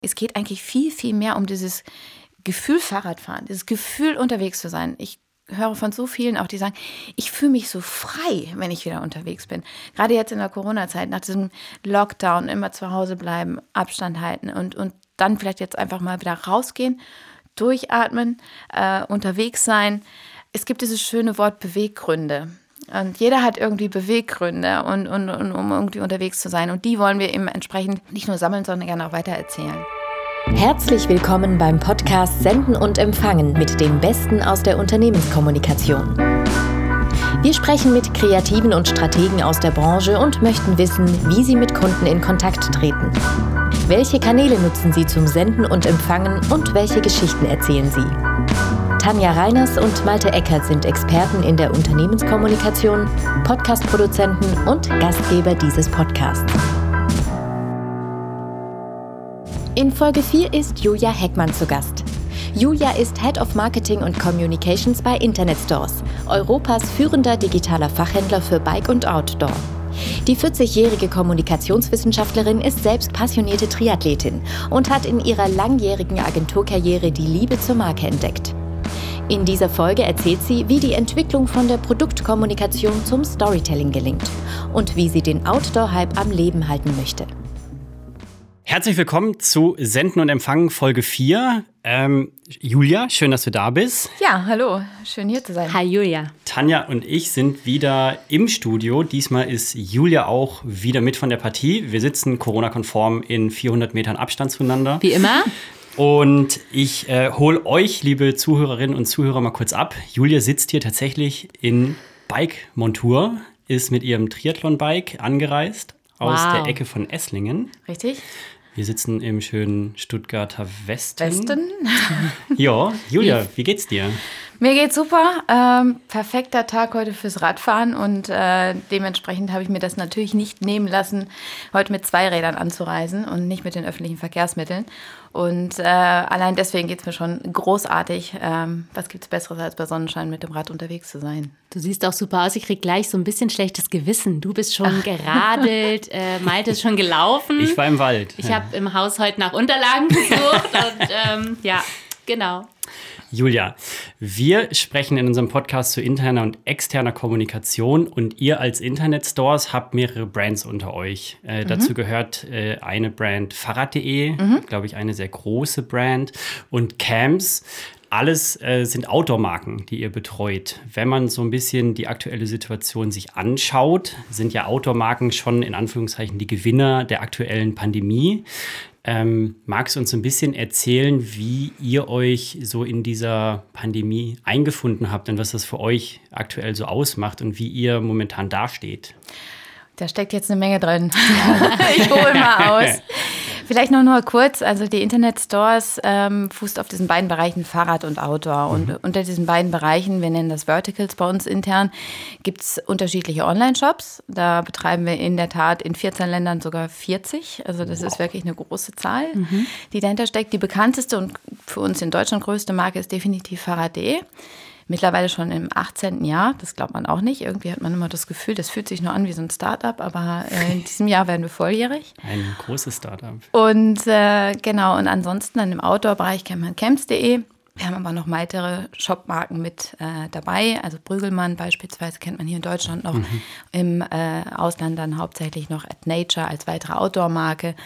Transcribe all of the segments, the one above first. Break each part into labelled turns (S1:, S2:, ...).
S1: Es geht eigentlich viel, viel mehr um dieses Gefühl Fahrradfahren, dieses Gefühl unterwegs zu sein. Ich höre von so vielen auch, die sagen, ich fühle mich so frei, wenn ich wieder unterwegs bin. Gerade jetzt in der Corona-Zeit, nach diesem Lockdown, immer zu Hause bleiben, Abstand halten und, und dann vielleicht jetzt einfach mal wieder rausgehen, durchatmen, äh, unterwegs sein. Es gibt dieses schöne Wort Beweggründe. Und jeder hat irgendwie Beweggründe, und, und, und, um irgendwie unterwegs zu sein. Und die wollen wir eben entsprechend nicht nur sammeln, sondern gerne auch weitererzählen.
S2: Herzlich willkommen beim Podcast Senden und Empfangen mit dem Besten aus der Unternehmenskommunikation. Wir sprechen mit Kreativen und Strategen aus der Branche und möchten wissen, wie sie mit Kunden in Kontakt treten. Welche Kanäle nutzen sie zum Senden und Empfangen und welche Geschichten erzählen sie? Tanja Reiners und Malte Eckert sind Experten in der Unternehmenskommunikation, Podcastproduzenten und Gastgeber dieses Podcasts. In Folge 4 ist Julia Heckmann zu Gast. Julia ist Head of Marketing und Communications bei Internet Stores, Europas führender digitaler Fachhändler für Bike und Outdoor. Die 40-jährige Kommunikationswissenschaftlerin ist selbst passionierte Triathletin und hat in ihrer langjährigen Agenturkarriere die Liebe zur Marke entdeckt. In dieser Folge erzählt sie, wie die Entwicklung von der Produktkommunikation zum Storytelling gelingt und wie sie den Outdoor-Hype am Leben halten möchte.
S3: Herzlich willkommen zu Senden und Empfangen Folge 4. Ähm, Julia, schön, dass du da bist.
S1: Ja, hallo, schön hier zu sein.
S4: Hi Julia.
S3: Tanja und ich sind wieder im Studio. Diesmal ist Julia auch wieder mit von der Partie. Wir sitzen Corona-konform in 400 Metern Abstand zueinander.
S4: Wie immer.
S3: Und ich äh, hole euch, liebe Zuhörerinnen und Zuhörer, mal kurz ab. Julia sitzt hier tatsächlich in Bike-Montur, ist mit ihrem Triathlon-Bike angereist aus
S4: Wow.
S3: der Ecke von Esslingen.
S1: Richtig?
S3: Wir sitzen im schönen Stuttgarter Westen.
S1: Westen?
S3: Ja, Julia, wie geht's dir?
S1: Mir geht's super. Ähm, perfekter Tag heute fürs Radfahren und äh, dementsprechend habe ich mir das natürlich nicht nehmen lassen, heute mit zwei Rädern anzureisen und nicht mit den öffentlichen Verkehrsmitteln. Und äh, allein deswegen geht's mir schon großartig. Ähm, was gibt's Besseres, als bei Sonnenschein mit dem Rad unterwegs zu sein?
S4: Du siehst auch super aus. Ich krieg gleich so ein bisschen schlechtes Gewissen. Du bist schon geradelt, äh, Malte ist schon gelaufen.
S3: Ich war im Wald.
S4: Ich habe im Haus heute nach Unterlagen gesucht und ähm, ja, genau.
S3: Julia, wir sprechen in unserem Podcast zu interner und externer Kommunikation und ihr als Internetstores habt mehrere Brands unter euch. Äh, Dazu gehört äh, eine Brand Fahrrad.de, glaube ich, eine sehr große Brand und Cams. Alles äh, sind Outdoor-Marken, die ihr betreut. Wenn man so ein bisschen die aktuelle Situation sich anschaut, sind ja Outdoor-Marken schon in Anführungszeichen die Gewinner der aktuellen Pandemie. Ähm, magst du uns ein bisschen erzählen, wie ihr euch so in dieser Pandemie eingefunden habt und was das für euch aktuell so ausmacht und wie ihr momentan dasteht?
S1: Da steckt jetzt eine Menge drin. ich hole mal aus. Vielleicht noch nur kurz, also die Internetstores ähm, fußt auf diesen beiden Bereichen Fahrrad und Outdoor. Und unter diesen beiden Bereichen, wir nennen das Verticals bei uns intern, gibt es unterschiedliche Online-Shops. Da betreiben wir in der Tat in 14 Ländern sogar 40. Also das ist wirklich eine große Zahl, die dahinter steckt. Die bekannteste und für uns in Deutschland größte Marke ist definitiv Fahrrad.de. Mittlerweile schon im 18. Jahr, das glaubt man auch nicht. Irgendwie hat man immer das Gefühl, das fühlt sich nur an wie so ein Start-up, aber äh, in diesem Jahr werden wir volljährig.
S3: Ein großes Startup.
S1: Und äh, genau, und ansonsten dann im Outdoor-Bereich kennt man camps.de. Wir haben aber noch weitere Shopmarken mit äh, dabei. Also Brügelmann beispielsweise kennt man hier in Deutschland noch. Im äh, Ausland dann hauptsächlich noch At Nature als weitere Outdoor-Marke.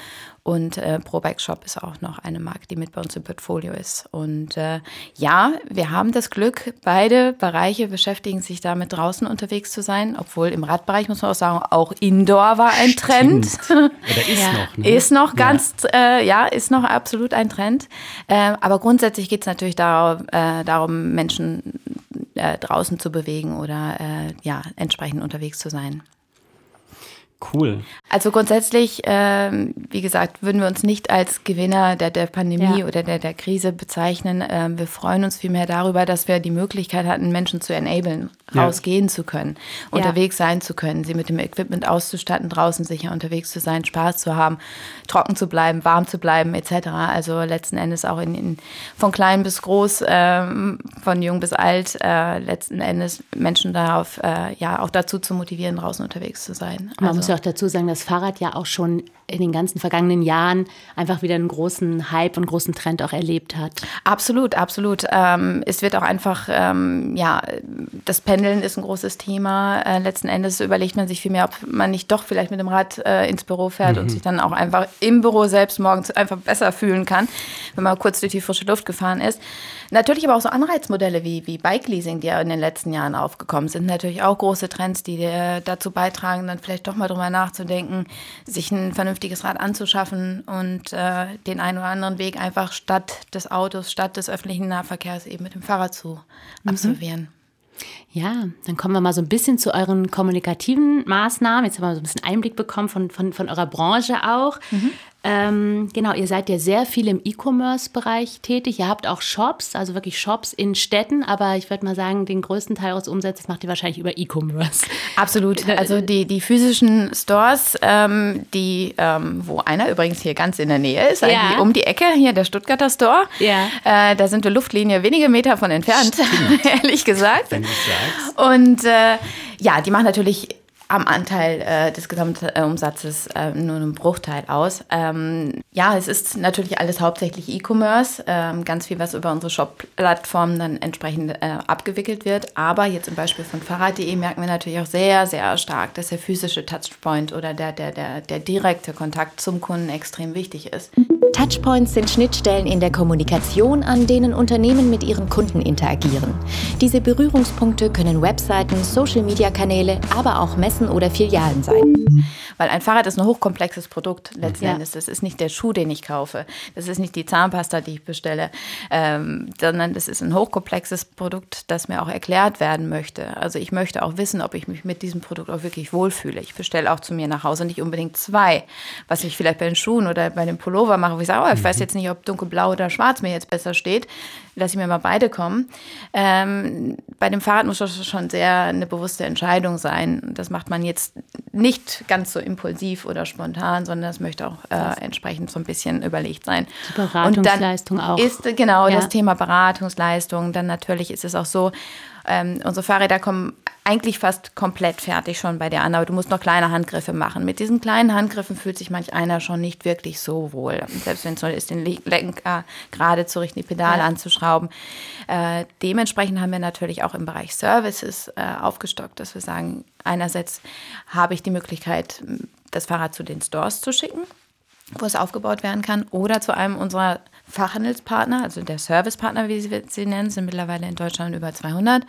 S1: Und äh, ProBike Shop ist auch noch eine Marke, die mit bei uns im Portfolio ist. Und äh, ja, wir haben das Glück, beide Bereiche beschäftigen sich damit, draußen unterwegs zu sein. Obwohl im Radbereich, muss man auch sagen, auch Indoor war ein Trend.
S3: Stimmt. Oder ist noch, ne?
S1: Ist noch ganz, ja, äh, ja ist noch absolut ein Trend. Äh, aber grundsätzlich geht es natürlich darum, äh, darum Menschen äh, draußen zu bewegen oder äh, ja, entsprechend unterwegs zu sein.
S3: Cool.
S1: Also grundsätzlich, ähm, wie gesagt, würden wir uns nicht als Gewinner der, der Pandemie
S4: Ja.
S1: oder der, der Krise bezeichnen. Ähm, wir freuen uns vielmehr darüber, dass wir die Möglichkeit hatten, Menschen zu enablen,
S3: Ja.
S1: rausgehen zu können,
S4: Ja.
S1: unterwegs sein zu können, sie mit dem Equipment auszustatten, draußen sicher unterwegs zu sein, Spaß zu haben, trocken zu bleiben, warm zu bleiben, etc. Also letzten Endes auch in, in, von klein bis groß, ähm, von jung bis alt, äh, letzten Endes Menschen darauf, äh, ja, auch dazu zu motivieren, draußen unterwegs zu sein.
S4: Man
S1: Also-
S4: muss ja auch dazu sagen, dass Fahrrad ja auch schon in den ganzen vergangenen Jahren einfach wieder einen großen Hype und großen Trend auch erlebt hat.
S1: Absolut, absolut. Ähm, es wird auch einfach, ähm, ja, das Pendeln ist ein großes Thema. Äh, letzten Endes überlegt man sich vielmehr, ob man nicht doch vielleicht mit dem Rad äh, ins Büro fährt mhm. und sich dann auch einfach im Büro selbst morgens einfach besser fühlen kann, wenn man kurz durch die frische Luft gefahren ist. Natürlich aber auch so Anreizmodelle wie, wie Bike-Leasing, die ja in den letzten Jahren aufgekommen sind, natürlich auch große Trends, die dazu beitragen, dann vielleicht doch mal drüber nachzudenken, sich ein vernünftiges Rad anzuschaffen und äh, den einen oder anderen Weg einfach statt des Autos, statt des öffentlichen Nahverkehrs eben mit dem Fahrrad zu mhm. absolvieren.
S4: Ja, dann kommen wir mal so ein bisschen zu euren kommunikativen Maßnahmen. Jetzt haben wir so ein bisschen Einblick bekommen von, von, von eurer Branche auch. Mhm. Ähm, genau, ihr seid ja sehr viel im E-Commerce-Bereich tätig. Ihr habt auch Shops, also wirklich Shops in Städten, aber ich würde mal sagen, den größten Teil eures Umsatzes macht ihr wahrscheinlich über E-Commerce.
S1: Absolut. Also die, die physischen Stores, ähm, die, ähm, wo einer übrigens hier ganz in der Nähe ist, ja. um die Ecke, hier der Stuttgarter Store. Ja. Äh, da sind wir Luftlinie wenige Meter von entfernt, ehrlich gesagt. Wenn du sagst. Und äh, ja, die machen natürlich am Anteil äh, des Gesamtumsatzes äh, nur einen Bruchteil aus. Ähm, ja, es ist natürlich alles hauptsächlich E-Commerce, ähm, ganz viel, was über unsere Shop-Plattformen dann entsprechend äh, abgewickelt wird. Aber jetzt im Beispiel von Fahrrad.de merken wir natürlich auch sehr, sehr stark, dass der physische Touchpoint oder der, der, der, der direkte Kontakt zum Kunden extrem wichtig ist.
S2: Touchpoints sind Schnittstellen in der Kommunikation, an denen Unternehmen mit ihren Kunden interagieren. Diese Berührungspunkte können Webseiten, Social-Media-Kanäle, aber auch Messen oder Filialen sein.
S1: Weil ein Fahrrad ist ein hochkomplexes Produkt letzten ja. Endes. Das ist nicht der Schuh, den ich kaufe. Das ist nicht die Zahnpasta, die ich bestelle, ähm, sondern das ist ein hochkomplexes Produkt, das mir auch erklärt werden möchte. Also ich möchte auch wissen, ob ich mich mit diesem Produkt auch wirklich wohlfühle. Ich bestelle auch zu mir nach Hause nicht unbedingt zwei, was ich vielleicht bei den Schuhen oder bei dem Pullover mache, ich sage, oh, ich weiß mhm. jetzt nicht, ob dunkelblau oder schwarz mir jetzt besser steht. Lass ich mir mal beide kommen. Ähm, bei dem Fahrrad muss das schon sehr eine bewusste Entscheidung sein. Das macht man jetzt nicht ganz so impulsiv oder spontan, sondern das möchte auch äh, entsprechend so ein bisschen überlegt sein.
S4: Die Beratungsleistung
S1: Und
S4: dann auch.
S1: Ist genau ja. das Thema Beratungsleistung. Dann natürlich ist es auch so, ähm, unsere Fahrräder kommen eigentlich fast komplett fertig schon bei dir an, aber du musst noch kleine Handgriffe machen. Mit diesen kleinen Handgriffen fühlt sich manch einer schon nicht wirklich so wohl. Selbst wenn es soll ist, den Lenker gerade zu richten, die Pedale ja. anzuschrauben. Äh, dementsprechend haben wir natürlich auch im Bereich Services äh, aufgestockt, dass wir sagen, einerseits habe ich die Möglichkeit, das Fahrrad zu den Stores zu schicken wo es aufgebaut werden kann, oder zu einem unserer Fachhandelspartner, also der Servicepartner, wie sie sie nennen, sind mittlerweile in Deutschland über 200,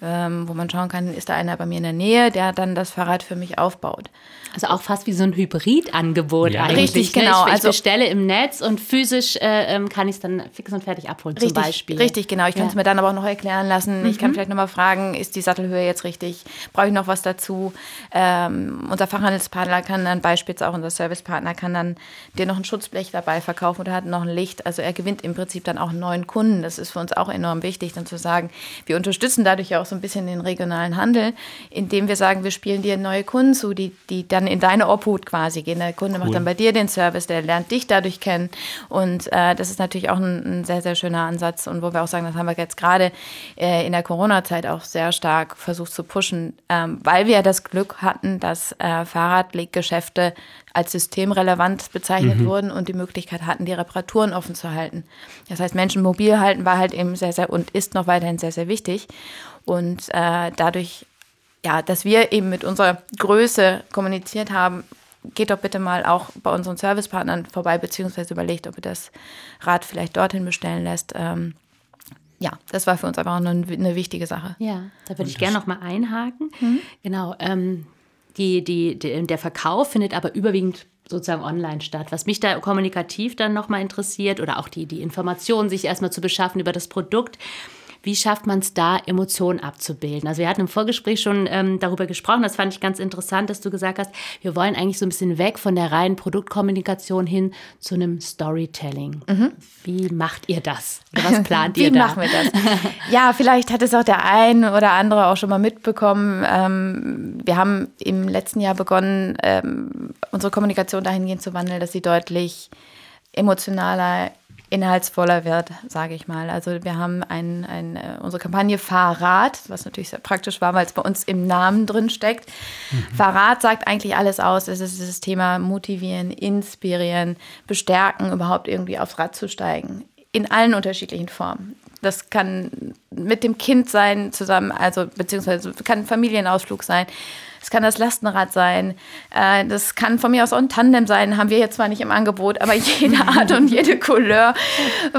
S1: ähm, wo man schauen kann, ist da einer bei mir in der Nähe, der dann das Fahrrad für mich aufbaut.
S4: Also auch fast wie so ein Hybridangebot ja. eigentlich.
S1: Richtig, ne? genau.
S4: Ich, also, ich bestelle im Netz und physisch äh, ähm, kann ich es dann fix und fertig abholen
S1: richtig,
S4: zum Beispiel.
S1: Richtig, genau. Ich ja. kann es mir dann aber auch noch erklären lassen. Mhm. Ich kann mhm. vielleicht nochmal fragen, ist die Sattelhöhe jetzt richtig? Brauche ich noch was dazu? Ähm, unser Fachhandelspartner kann dann beispielsweise auch unser Servicepartner kann dann dir noch ein Schutzblech dabei verkaufen oder hat noch ein Licht. Also er gewinnt im Prinzip dann auch einen neuen Kunden. Das ist für uns auch enorm wichtig, dann zu sagen, wir unterstützen dadurch ja auch so ein bisschen den regionalen Handel, indem wir sagen, wir spielen dir neue Kunden zu, die, die dann in deine Obhut quasi gehen. Der Kunde cool. macht dann bei dir den Service, der lernt dich dadurch kennen. Und äh, das ist natürlich auch ein, ein, sehr, sehr schöner Ansatz. Und wo wir auch sagen, das haben wir jetzt gerade äh, in der Corona-Zeit auch sehr stark versucht zu pushen, ähm, weil wir das Glück hatten, dass äh, Fahrradleggeschäfte als systemrelevant bezeichnet mhm. wurden und die Möglichkeit hatten, die Reparaturen offen zu halten. Das heißt, Menschen mobil halten war halt eben sehr, sehr und ist noch weiterhin sehr, sehr wichtig. Und äh, dadurch, ja, dass wir eben mit unserer Größe kommuniziert haben, geht doch bitte mal auch bei unseren Servicepartnern vorbei, beziehungsweise überlegt, ob ihr das Rad vielleicht dorthin bestellen lässt. Ähm, ja, das war für uns aber auch eine, eine wichtige Sache.
S4: Ja, da würde ich gerne noch mal einhaken. Mhm. Genau, ähm, die, die, die, der Verkauf findet aber überwiegend sozusagen online statt. Was mich da kommunikativ dann nochmal interessiert oder auch die, die Informationen sich erstmal zu beschaffen über das Produkt, wie schafft man es da, Emotionen abzubilden? Also wir hatten im Vorgespräch schon ähm, darüber gesprochen, das fand ich ganz interessant, dass du gesagt hast, wir wollen eigentlich so ein bisschen weg von der reinen Produktkommunikation hin zu einem Storytelling. Mhm. Wie macht ihr das? Was plant ihr
S1: da? Wie machen wir das? ja, vielleicht hat es auch der ein oder andere auch schon mal mitbekommen. Ähm, wir haben im letzten Jahr begonnen, ähm, unsere Kommunikation dahingehend zu wandeln, dass sie deutlich emotionaler inhaltsvoller wird, sage ich mal. Also wir haben ein, ein, äh, unsere Kampagne Fahrrad, was natürlich sehr praktisch war, weil es bei uns im Namen drin steckt. Mhm. Fahrrad sagt eigentlich alles aus. Es ist das Thema motivieren, inspirieren, bestärken, überhaupt irgendwie aufs Rad zu steigen. In allen unterschiedlichen Formen. Das kann mit dem Kind sein, zusammen, also beziehungsweise kann ein Familienausflug sein. Es kann das Lastenrad sein. Äh, das kann von mir aus auch ein Tandem sein. Haben wir jetzt zwar nicht im Angebot, aber jede Art und jede Couleur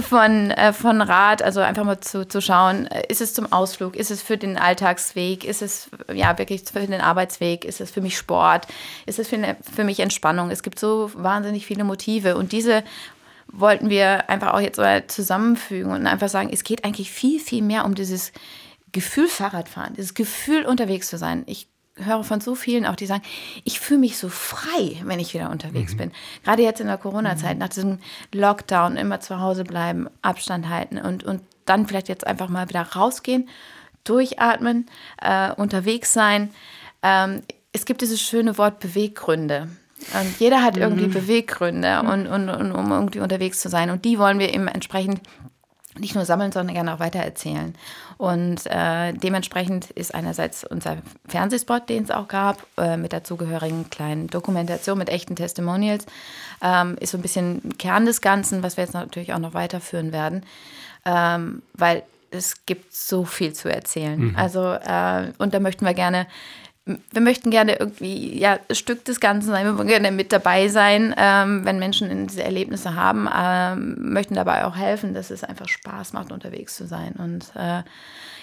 S1: von, äh, von Rad. Also einfach mal zu, zu schauen, äh, ist es zum Ausflug? Ist es für den Alltagsweg? Ist es ja wirklich für den Arbeitsweg? Ist es für mich Sport? Ist es für, ne, für mich Entspannung? Es gibt so wahnsinnig viele Motive. Und diese wollten wir einfach auch jetzt mal zusammenfügen und einfach sagen, es geht eigentlich viel, viel mehr um dieses Gefühl Fahrradfahren, dieses Gefühl unterwegs zu sein. Ich höre von so vielen auch, die sagen, ich fühle mich so frei, wenn ich wieder unterwegs mhm. bin. Gerade jetzt in der Corona-Zeit, mhm. nach diesem Lockdown, immer zu Hause bleiben, Abstand halten und, und dann vielleicht jetzt einfach mal wieder rausgehen, durchatmen, äh, unterwegs sein. Ähm, es gibt dieses schöne Wort Beweggründe. Und jeder hat irgendwie mhm. Beweggründe, und, und, und, um irgendwie unterwegs zu sein. Und die wollen wir eben entsprechend nicht nur sammeln, sondern gerne auch weitererzählen. Und äh, dementsprechend ist einerseits unser Fernsehspot, den es auch gab, äh, mit dazugehörigen kleinen Dokumentation mit echten Testimonials, ähm, ist so ein bisschen Kern des Ganzen, was wir jetzt natürlich auch noch weiterführen werden, ähm, weil es gibt so viel zu erzählen. Mhm. Also, äh, und da möchten wir gerne wir möchten gerne irgendwie ja, Stück des Ganzen sein, wir wollen gerne mit dabei sein, ähm, wenn Menschen diese Erlebnisse haben, ähm, möchten dabei auch helfen, dass es einfach Spaß macht, unterwegs zu sein. Und äh,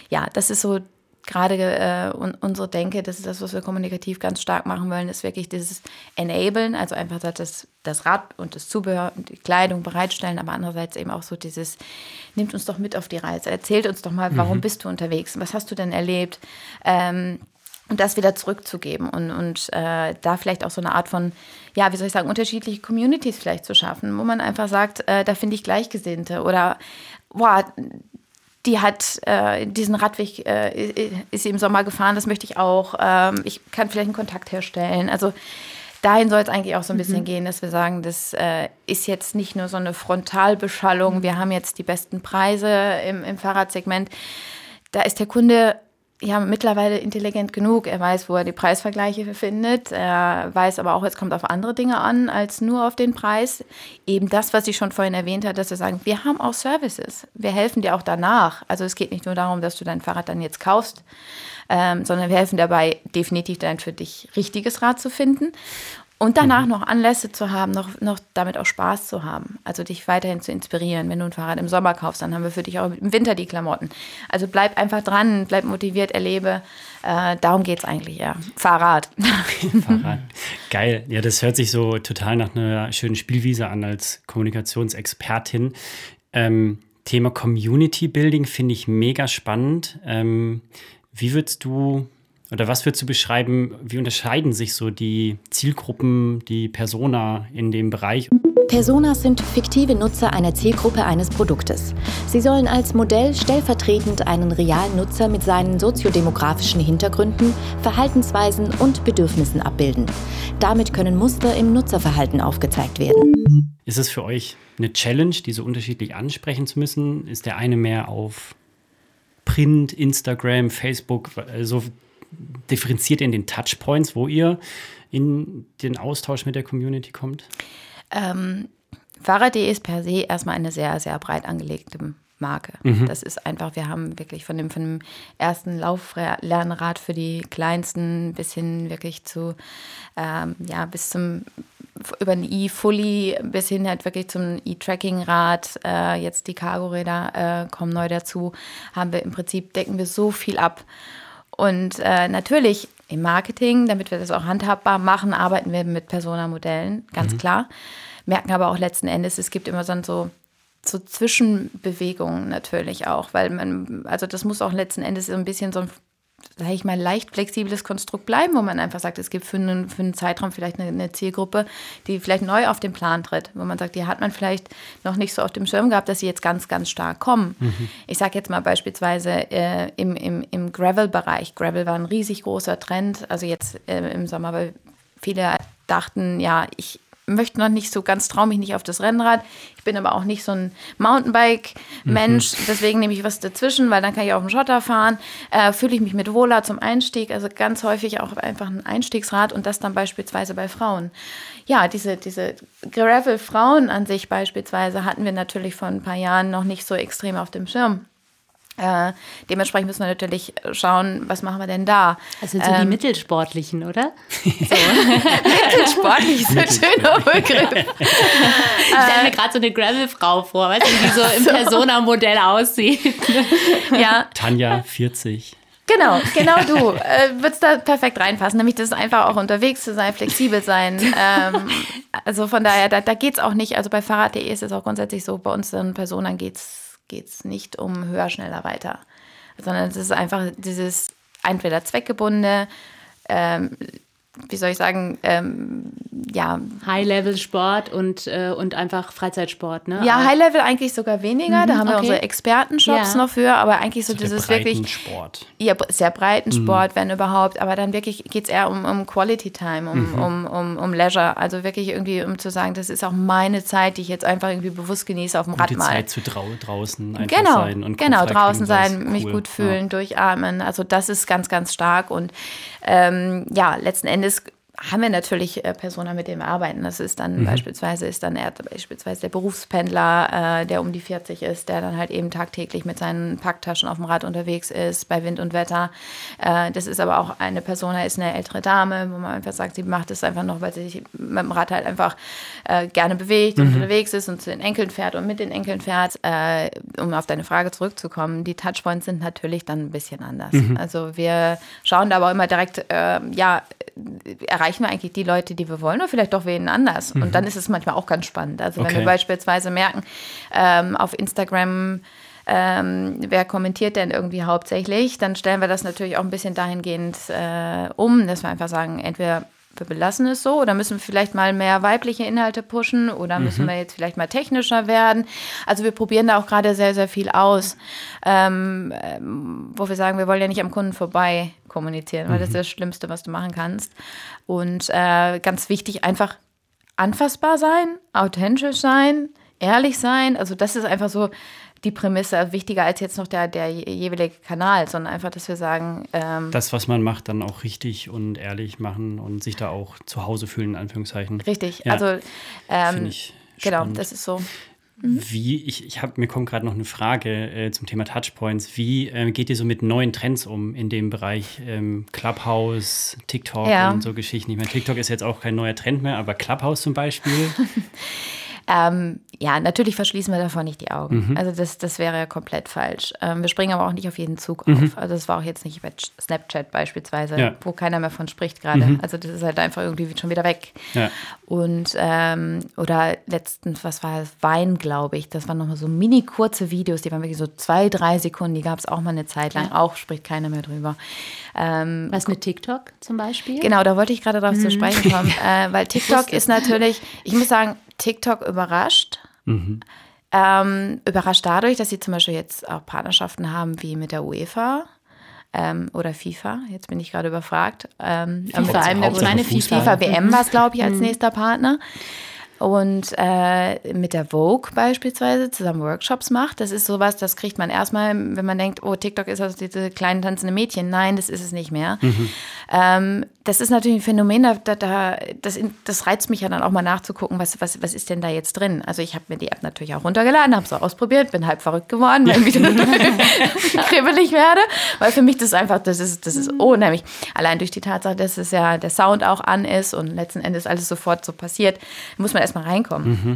S1: ja, das ist so gerade äh, unsere Denke, das ist das, was wir kommunikativ ganz stark machen wollen, ist wirklich dieses Enablen, also einfach das, das Rad und das Zubehör und die Kleidung bereitstellen, aber andererseits eben auch so dieses, nimmt uns doch mit auf die Reise, erzählt uns doch mal, warum mhm. bist du unterwegs, was hast du denn erlebt, ähm, und das wieder zurückzugeben und, und äh, da vielleicht auch so eine Art von, ja, wie soll ich sagen, unterschiedliche Communities vielleicht zu schaffen, wo man einfach sagt, äh, da finde ich Gleichgesinnte oder, boah, die hat äh, diesen Radweg, äh, ist sie im Sommer gefahren, das möchte ich auch. Ähm, ich kann vielleicht einen Kontakt herstellen. Also dahin soll es eigentlich auch so ein bisschen mhm. gehen, dass wir sagen, das äh, ist jetzt nicht nur so eine Frontalbeschallung, wir haben jetzt die besten Preise im, im Fahrradsegment. Da ist der Kunde ja mittlerweile intelligent genug. Er weiß, wo er die Preisvergleiche findet. Er weiß aber auch, es kommt auf andere Dinge an als nur auf den Preis. Eben das, was ich schon vorhin erwähnt habe, dass wir sagen, wir haben auch Services. Wir helfen dir auch danach. Also es geht nicht nur darum, dass du dein Fahrrad dann jetzt kaufst, ähm, sondern wir helfen dabei, definitiv dein für dich richtiges Rad zu finden. Und danach mhm. noch Anlässe zu haben, noch, noch damit auch Spaß zu haben. Also dich weiterhin zu inspirieren. Wenn du ein Fahrrad im Sommer kaufst, dann haben wir für dich auch im Winter die Klamotten. Also bleib einfach dran, bleib motiviert, erlebe. Äh, darum geht es eigentlich, ja. Fahrrad.
S3: Fahrrad. Geil. Ja, das hört sich so total nach einer schönen Spielwiese an als Kommunikationsexpertin. Ähm, Thema Community Building finde ich mega spannend. Ähm, wie würdest du oder was würdest du beschreiben, wie unterscheiden sich so die Zielgruppen, die Persona in dem Bereich?
S2: Personas sind fiktive Nutzer einer Zielgruppe eines Produktes. Sie sollen als Modell stellvertretend einen realen Nutzer mit seinen soziodemografischen Hintergründen, Verhaltensweisen und Bedürfnissen abbilden. Damit können Muster im Nutzerverhalten aufgezeigt werden.
S3: Ist es für euch eine Challenge, diese unterschiedlich ansprechen zu müssen? Ist der eine mehr auf Print, Instagram, Facebook, so also differenziert in den Touchpoints, wo ihr in den Austausch mit der Community kommt? Ähm,
S1: Fahrrad.de ist per se erstmal eine sehr, sehr breit angelegte Marke. Mhm. Das ist einfach, wir haben wirklich von dem, von dem ersten Lauflernrad für die Kleinsten bis hin wirklich zu, ähm, ja, bis zum über ein E-Fully bis hin halt wirklich zum E-Tracking-Rad, äh, jetzt die Cargo-Räder äh, kommen neu dazu, haben wir im Prinzip, decken wir so viel ab. Und äh, natürlich im Marketing, damit wir das auch handhabbar machen, arbeiten wir mit Persona-Modellen, ganz mhm. klar. Merken aber auch letzten Endes, es gibt immer so, so Zwischenbewegungen natürlich auch, weil man, also das muss auch letzten Endes so ein bisschen so ein sage ich mal, leicht flexibles Konstrukt bleiben, wo man einfach sagt, es gibt für einen, für einen Zeitraum vielleicht eine, eine, Zielgruppe, die vielleicht neu auf den Plan tritt, wo man sagt, die hat man vielleicht noch nicht so auf dem Schirm gehabt, dass sie jetzt ganz, ganz stark kommen. Mhm. Ich sage jetzt mal beispielsweise äh, im, im, im Gravel-Bereich. Gravel war ein riesig großer Trend, also jetzt äh, im Sommer, weil viele dachten, ja, ich möchte noch nicht so ganz, traue mich nicht auf das Rennrad. Ich bin aber auch nicht so ein Mountainbike-Mensch. Mhm. Deswegen nehme ich was dazwischen, weil dann kann ich auf dem Schotter fahren. Äh, Fühle ich mich mit wohler zum Einstieg. Also ganz häufig auch einfach ein Einstiegsrad und das dann beispielsweise bei Frauen. Ja, diese, diese Gravel-Frauen an sich beispielsweise hatten wir natürlich vor ein paar Jahren noch nicht so extrem auf dem Schirm. Äh, dementsprechend müssen wir natürlich schauen, was machen wir denn da.
S4: Das sind so ähm, die Mittelsportlichen, oder? So.
S1: Mittelsportlich ist ein schöner Begriff.
S4: ich stelle mir gerade so eine Gravel-Frau vor, weißt du, wie die so im so. Persona-Modell aussieht.
S3: ja. Tanja, 40.
S1: Genau, genau du. Äh, würdest da perfekt reinpassen. Nämlich das ist einfach auch unterwegs zu sein, flexibel sein. Ähm, also von daher, da, da geht es auch nicht. Also bei Fahrrad.de ist es auch grundsätzlich so, bei uns in Personen geht es geht es nicht um höher, schneller, weiter, sondern es ist einfach dieses entweder zweckgebundene, ähm, wie soll ich sagen, ähm, ja.
S4: High-Level-Sport und, äh, und einfach Freizeitsport, ne?
S1: Ja, High-Level eigentlich sogar weniger. Mhm, da haben okay. wir unsere Experten-Shops ja. noch für, aber eigentlich so, so dieses wirklich.
S3: Sport.
S1: Ja, sehr breiten mhm. Sport, wenn überhaupt. Aber dann wirklich geht es eher um, um Quality Time, um, mhm. um, um, um Leisure. Also wirklich irgendwie, um zu sagen, das ist auch meine Zeit, die ich jetzt einfach irgendwie bewusst genieße auf dem Rad
S3: die
S1: mal.
S3: Zeit zu drau draußen einfach
S1: genau,
S3: sein und
S1: Genau, draußen sein, cool. mich gut fühlen, ja. durchatmen. Also das ist ganz, ganz stark. Und ähm, ja, letzten Endes haben wir natürlich äh, Personen, mit denen wir arbeiten. Das ist dann mhm. beispielsweise ist dann er, beispielsweise der Berufspendler, äh, der um die 40 ist, der dann halt eben tagtäglich mit seinen Packtaschen auf dem Rad unterwegs ist, bei Wind und Wetter. Äh, das ist aber auch eine Person, ist eine ältere Dame, wo man einfach sagt, sie macht es einfach noch, weil sie sich mit dem Rad halt einfach äh, gerne bewegt mhm. und unterwegs ist und zu den Enkeln fährt und mit den Enkeln fährt. Äh, um auf deine Frage zurückzukommen, die Touchpoints sind natürlich dann ein bisschen anders. Mhm. Also wir schauen da aber immer direkt, äh, ja, erreichen wir eigentlich die Leute, die wir wollen, oder vielleicht doch wen anders? Mhm. Und dann ist es manchmal auch ganz spannend. Also wenn okay. wir beispielsweise merken, ähm, auf Instagram, ähm, wer kommentiert denn irgendwie hauptsächlich, dann stellen wir das natürlich auch ein bisschen dahingehend äh, um, dass wir einfach sagen, entweder wir belassen es so oder müssen wir vielleicht mal mehr weibliche Inhalte pushen oder müssen mhm. wir jetzt vielleicht mal technischer werden. Also wir probieren da auch gerade sehr, sehr viel aus, ähm, ähm, wo wir sagen, wir wollen ja nicht am Kunden vorbei kommunizieren, weil mhm. das ist das Schlimmste, was du machen kannst. Und äh, ganz wichtig, einfach anfassbar sein, authentisch sein, ehrlich sein. Also das ist einfach so die Prämisse wichtiger als jetzt noch der, der jeweilige Kanal, sondern einfach, dass wir sagen.
S3: Ähm, das, was man macht, dann auch richtig und ehrlich machen und sich da auch zu Hause fühlen, in Anführungszeichen.
S1: Richtig, ja. also ähm, genau, das ist so.
S3: Mhm. Wie, ich, ich habe mir kommt gerade noch eine Frage äh, zum Thema Touchpoints. Wie äh, geht ihr so mit neuen Trends um in dem Bereich ähm, Clubhouse, TikTok ja. und so Geschichten? Ich meine, TikTok ist jetzt auch kein neuer Trend mehr, aber Clubhouse zum Beispiel.
S1: Ähm, ja, natürlich verschließen wir davon nicht die Augen. Mhm. Also das, das wäre ja komplett falsch. Ähm, wir springen aber auch nicht auf jeden Zug mhm. auf. Also das war auch jetzt nicht bei Snapchat beispielsweise, ja. wo keiner mehr von spricht gerade. Mhm. Also das ist halt einfach irgendwie schon wieder weg. Ja. Und ähm, oder letztens, was war das? Wein, glaube ich. Das waren nochmal so mini kurze Videos, die waren wirklich so zwei, drei Sekunden. Die gab es auch mal eine Zeit lang. Ja. Auch spricht keiner mehr drüber.
S4: Ähm, was mit TikTok zum Beispiel?
S1: Genau, da wollte ich gerade darauf zu mhm. sprechen kommen. äh, weil TikTok ist natürlich, ich muss sagen, TikTok überrascht. Mhm. Ähm, überrascht dadurch, dass sie zum Beispiel jetzt auch Partnerschaften haben wie mit der UEFA ähm, oder FIFA. Jetzt bin ich gerade überfragt. Ähm, FIFA, vor allem der meine FIFA, FIFA WM war es, glaube ich, als mhm. nächster Partner und äh, mit der Vogue beispielsweise zusammen Workshops macht. Das ist sowas, das kriegt man erstmal, wenn man denkt, oh, TikTok ist also diese kleinen tanzende Mädchen. Nein, das ist es nicht mehr. Mhm. Ähm, das ist natürlich ein Phänomen, da, da, das, das reizt mich ja dann auch mal nachzugucken, was, was, was ist denn da jetzt drin. Also ich habe mir die App natürlich auch runtergeladen, habe es auch ausprobiert, bin halb verrückt geworden, weil ich wieder kribbelig werde. Weil für mich das einfach, das ist, das ist unheimlich. Allein durch die Tatsache, dass es ja der Sound auch an ist und letzten Endes alles sofort so passiert, muss man erstmal reinkommen. Mhm.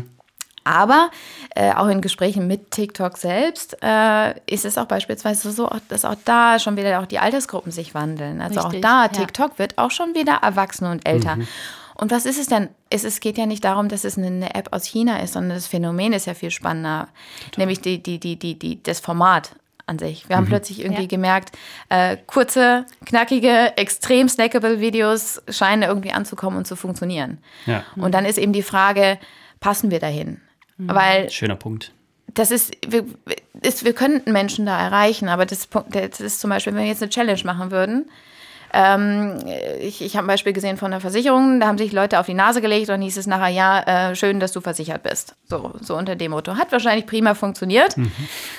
S1: Aber äh, auch in Gesprächen mit TikTok selbst äh, ist es auch beispielsweise so, dass auch da schon wieder auch die Altersgruppen sich wandeln. Also Richtig, auch da, TikTok ja. wird auch schon wieder erwachsen und älter. Mhm. Und was ist es denn? Es, es geht ja nicht darum, dass es eine App aus China ist, sondern das Phänomen ist ja viel spannender. Total. Nämlich die, die, die, die, die, das Format an sich. Wir haben mhm. plötzlich irgendwie ja. gemerkt, äh, kurze, knackige, extrem snackable Videos scheinen irgendwie anzukommen und zu funktionieren. Ja. Und dann ist eben die Frage, passen wir dahin?
S3: Mhm. Weil Schöner Punkt.
S1: Das ist wir, ist, wir könnten Menschen da erreichen, aber das, das ist zum Beispiel, wenn wir jetzt eine Challenge machen würden, Ähm, ich ich habe ein Beispiel gesehen von einer Versicherung, da haben sich Leute auf die Nase gelegt und hieß es nachher, ja, äh, schön, dass du versichert bist. So, so unter dem Motto. Hat wahrscheinlich prima funktioniert, mhm.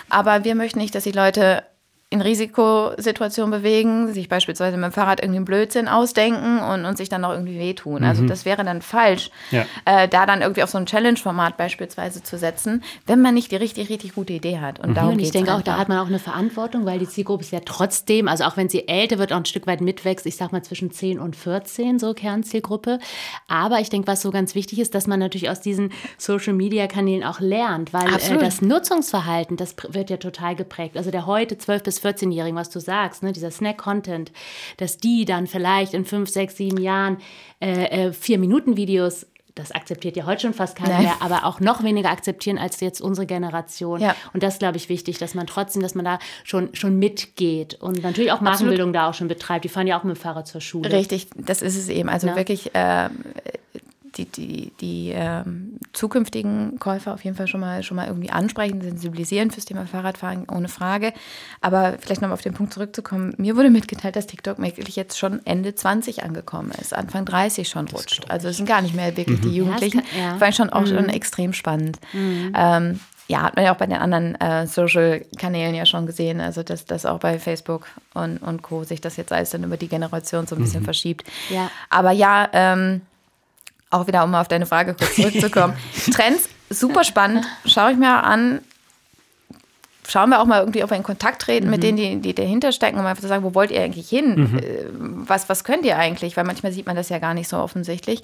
S1: aber wir möchten nicht, dass die Leute in Risikosituationen bewegen, sich beispielsweise mit dem Fahrrad irgendwie einen Blödsinn ausdenken und, und sich dann noch irgendwie wehtun. Also mhm. das wäre dann falsch, ja. äh, da dann irgendwie auf so ein Challenge-Format beispielsweise zu setzen, wenn man nicht die richtig, richtig gute Idee hat. Und, mhm. darum
S4: und ich denke auch, da hat man auch eine Verantwortung, weil die Zielgruppe ist ja trotzdem, also auch wenn sie älter wird, auch ein Stück weit mitwächst, ich sag mal zwischen 10 und 14, so Kernzielgruppe. Aber ich denke, was so ganz wichtig ist, dass man natürlich aus diesen Social-Media-Kanälen auch lernt, weil äh, das Nutzungsverhalten, das wird ja total geprägt. Also der heute 12 bis 14-Jährigen, was du sagst, ne, dieser Snack-Content, dass die dann vielleicht in fünf, sechs, sieben Jahren äh, äh, vier Minuten Videos das akzeptiert ja heute schon fast keiner Nein. mehr, aber auch noch weniger akzeptieren als jetzt unsere Generation. Ja. Und das glaube ich wichtig, dass man trotzdem, dass man da schon, schon mitgeht und natürlich auch Markenbildung Absolut. da auch schon betreibt. Die fahren ja auch mit dem Fahrrad zur Schule.
S1: Richtig, das ist es eben. Also ja. wirklich äh, die, die, die ähm, zukünftigen Käufer auf jeden Fall schon mal, schon mal irgendwie ansprechen, sensibilisieren fürs Thema Fahrradfahren, ohne Frage. Aber vielleicht nochmal auf den Punkt zurückzukommen. Mir wurde mitgeteilt, dass TikTok wirklich jetzt schon Ende 20 angekommen ist, Anfang 30 schon rutscht. Also es sind gar nicht mehr wirklich mhm. die Jugendlichen. Ja, das war schon auch mhm. schon extrem spannend. Mhm. Ähm, ja, hat man ja auch bei den anderen äh, Social-Kanälen ja schon gesehen, also dass das auch bei Facebook und, und Co. sich das jetzt alles dann über die Generation so ein bisschen mhm. verschiebt. Ja. Aber ja, ähm, auch wieder, um auf deine Frage kurz zurückzukommen. Trends, super spannend. Schaue ich mir an. Schauen wir auch mal irgendwie, ob wir in Kontakt treten mhm. mit denen, die, die dahinter stecken, um einfach zu sagen, wo wollt ihr eigentlich hin? Mhm. Äh, was, was könnt ihr eigentlich? Weil manchmal sieht man das ja gar nicht so offensichtlich.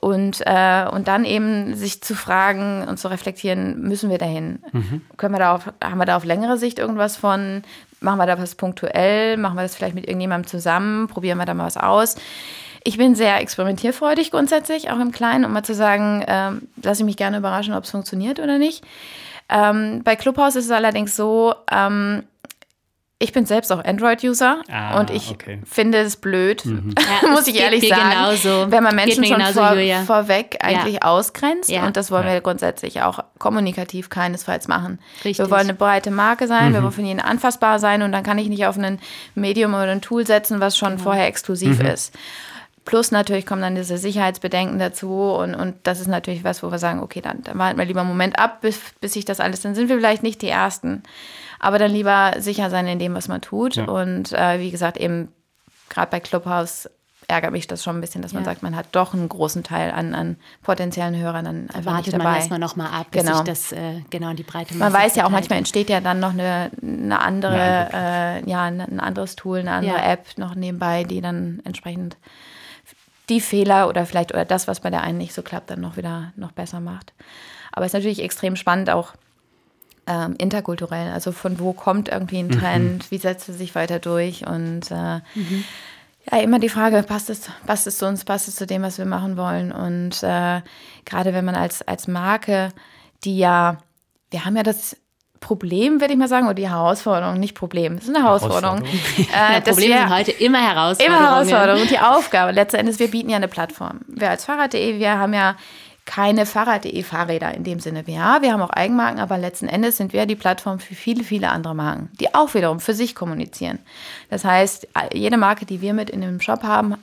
S1: Und, äh, und dann eben sich zu fragen und zu reflektieren, müssen wir dahin? Mhm. Können wir da auf, haben wir da auf längere Sicht irgendwas von? Machen wir da was punktuell? Machen wir das vielleicht mit irgendjemandem zusammen? Probieren wir da mal was aus? Ich bin sehr experimentierfreudig grundsätzlich, auch im Kleinen, um mal zu sagen, ähm, lasse ich mich gerne überraschen, ob es funktioniert oder nicht. Ähm, bei Clubhouse ist es allerdings so, ähm, ich bin selbst auch Android-User ah, und ich okay. finde es blöd, mhm. ja, muss ich ehrlich sagen, genauso. wenn man Menschen schon vor, vorweg eigentlich ja. ausgrenzt. Ja. Und das wollen wir grundsätzlich auch kommunikativ keinesfalls machen. Richtig. Wir wollen eine breite Marke sein, mhm. wir wollen für jeden anfassbar sein und dann kann ich nicht auf ein Medium oder ein Tool setzen, was schon genau. vorher exklusiv mhm. ist. Plus natürlich kommen dann diese Sicherheitsbedenken dazu und, und das ist natürlich was, wo wir sagen, okay, dann, dann warten wir lieber einen Moment ab, bis, bis sich das alles, dann sind wir vielleicht nicht die Ersten, aber dann lieber sicher sein in dem, was man tut. Ja. Und äh, wie gesagt, eben gerade bei Clubhouse ärgert mich das schon ein bisschen, dass man ja. sagt, man hat doch einen großen Teil an, an potenziellen Hörern dann einfach Wartet nicht dabei. man
S4: erstmal nochmal ab, bis genau. sich das äh, genau in die breite
S1: Masse Man weiß ja auch, manchmal entsteht ja dann noch eine, eine andere, äh, ja, ein anderes Tool, eine andere ja. App noch nebenbei, die dann entsprechend die Fehler oder vielleicht oder das, was bei der einen nicht so klappt, dann noch wieder noch besser macht. Aber es ist natürlich extrem spannend auch ähm, interkulturell. Also von wo kommt irgendwie ein mhm. Trend, mhm. wie setzt es sich weiter durch und äh, mhm. ja, immer die Frage, passt es, passt es zu uns, passt es zu dem, was wir machen wollen? Und äh, gerade wenn man als, als Marke, die ja, wir haben ja das Problem, würde ich mal sagen, oder die Herausforderung, nicht Problem, es ist eine Herausforderung.
S4: Herausforderung. Äh, Probleme sind heute immer Herausforderungen.
S1: Immer Herausforderungen. Und die Aufgabe, letzten Endes, wir bieten ja eine Plattform. Wir als Fahrrad.de, wir haben ja keine Fahrrad.de Fahrräder in dem Sinne. Ja, wir haben auch Eigenmarken, aber letzten Endes sind wir die Plattform für viele, viele andere Marken, die auch wiederum für sich kommunizieren. Das heißt, jede Marke, die wir mit in dem Shop haben,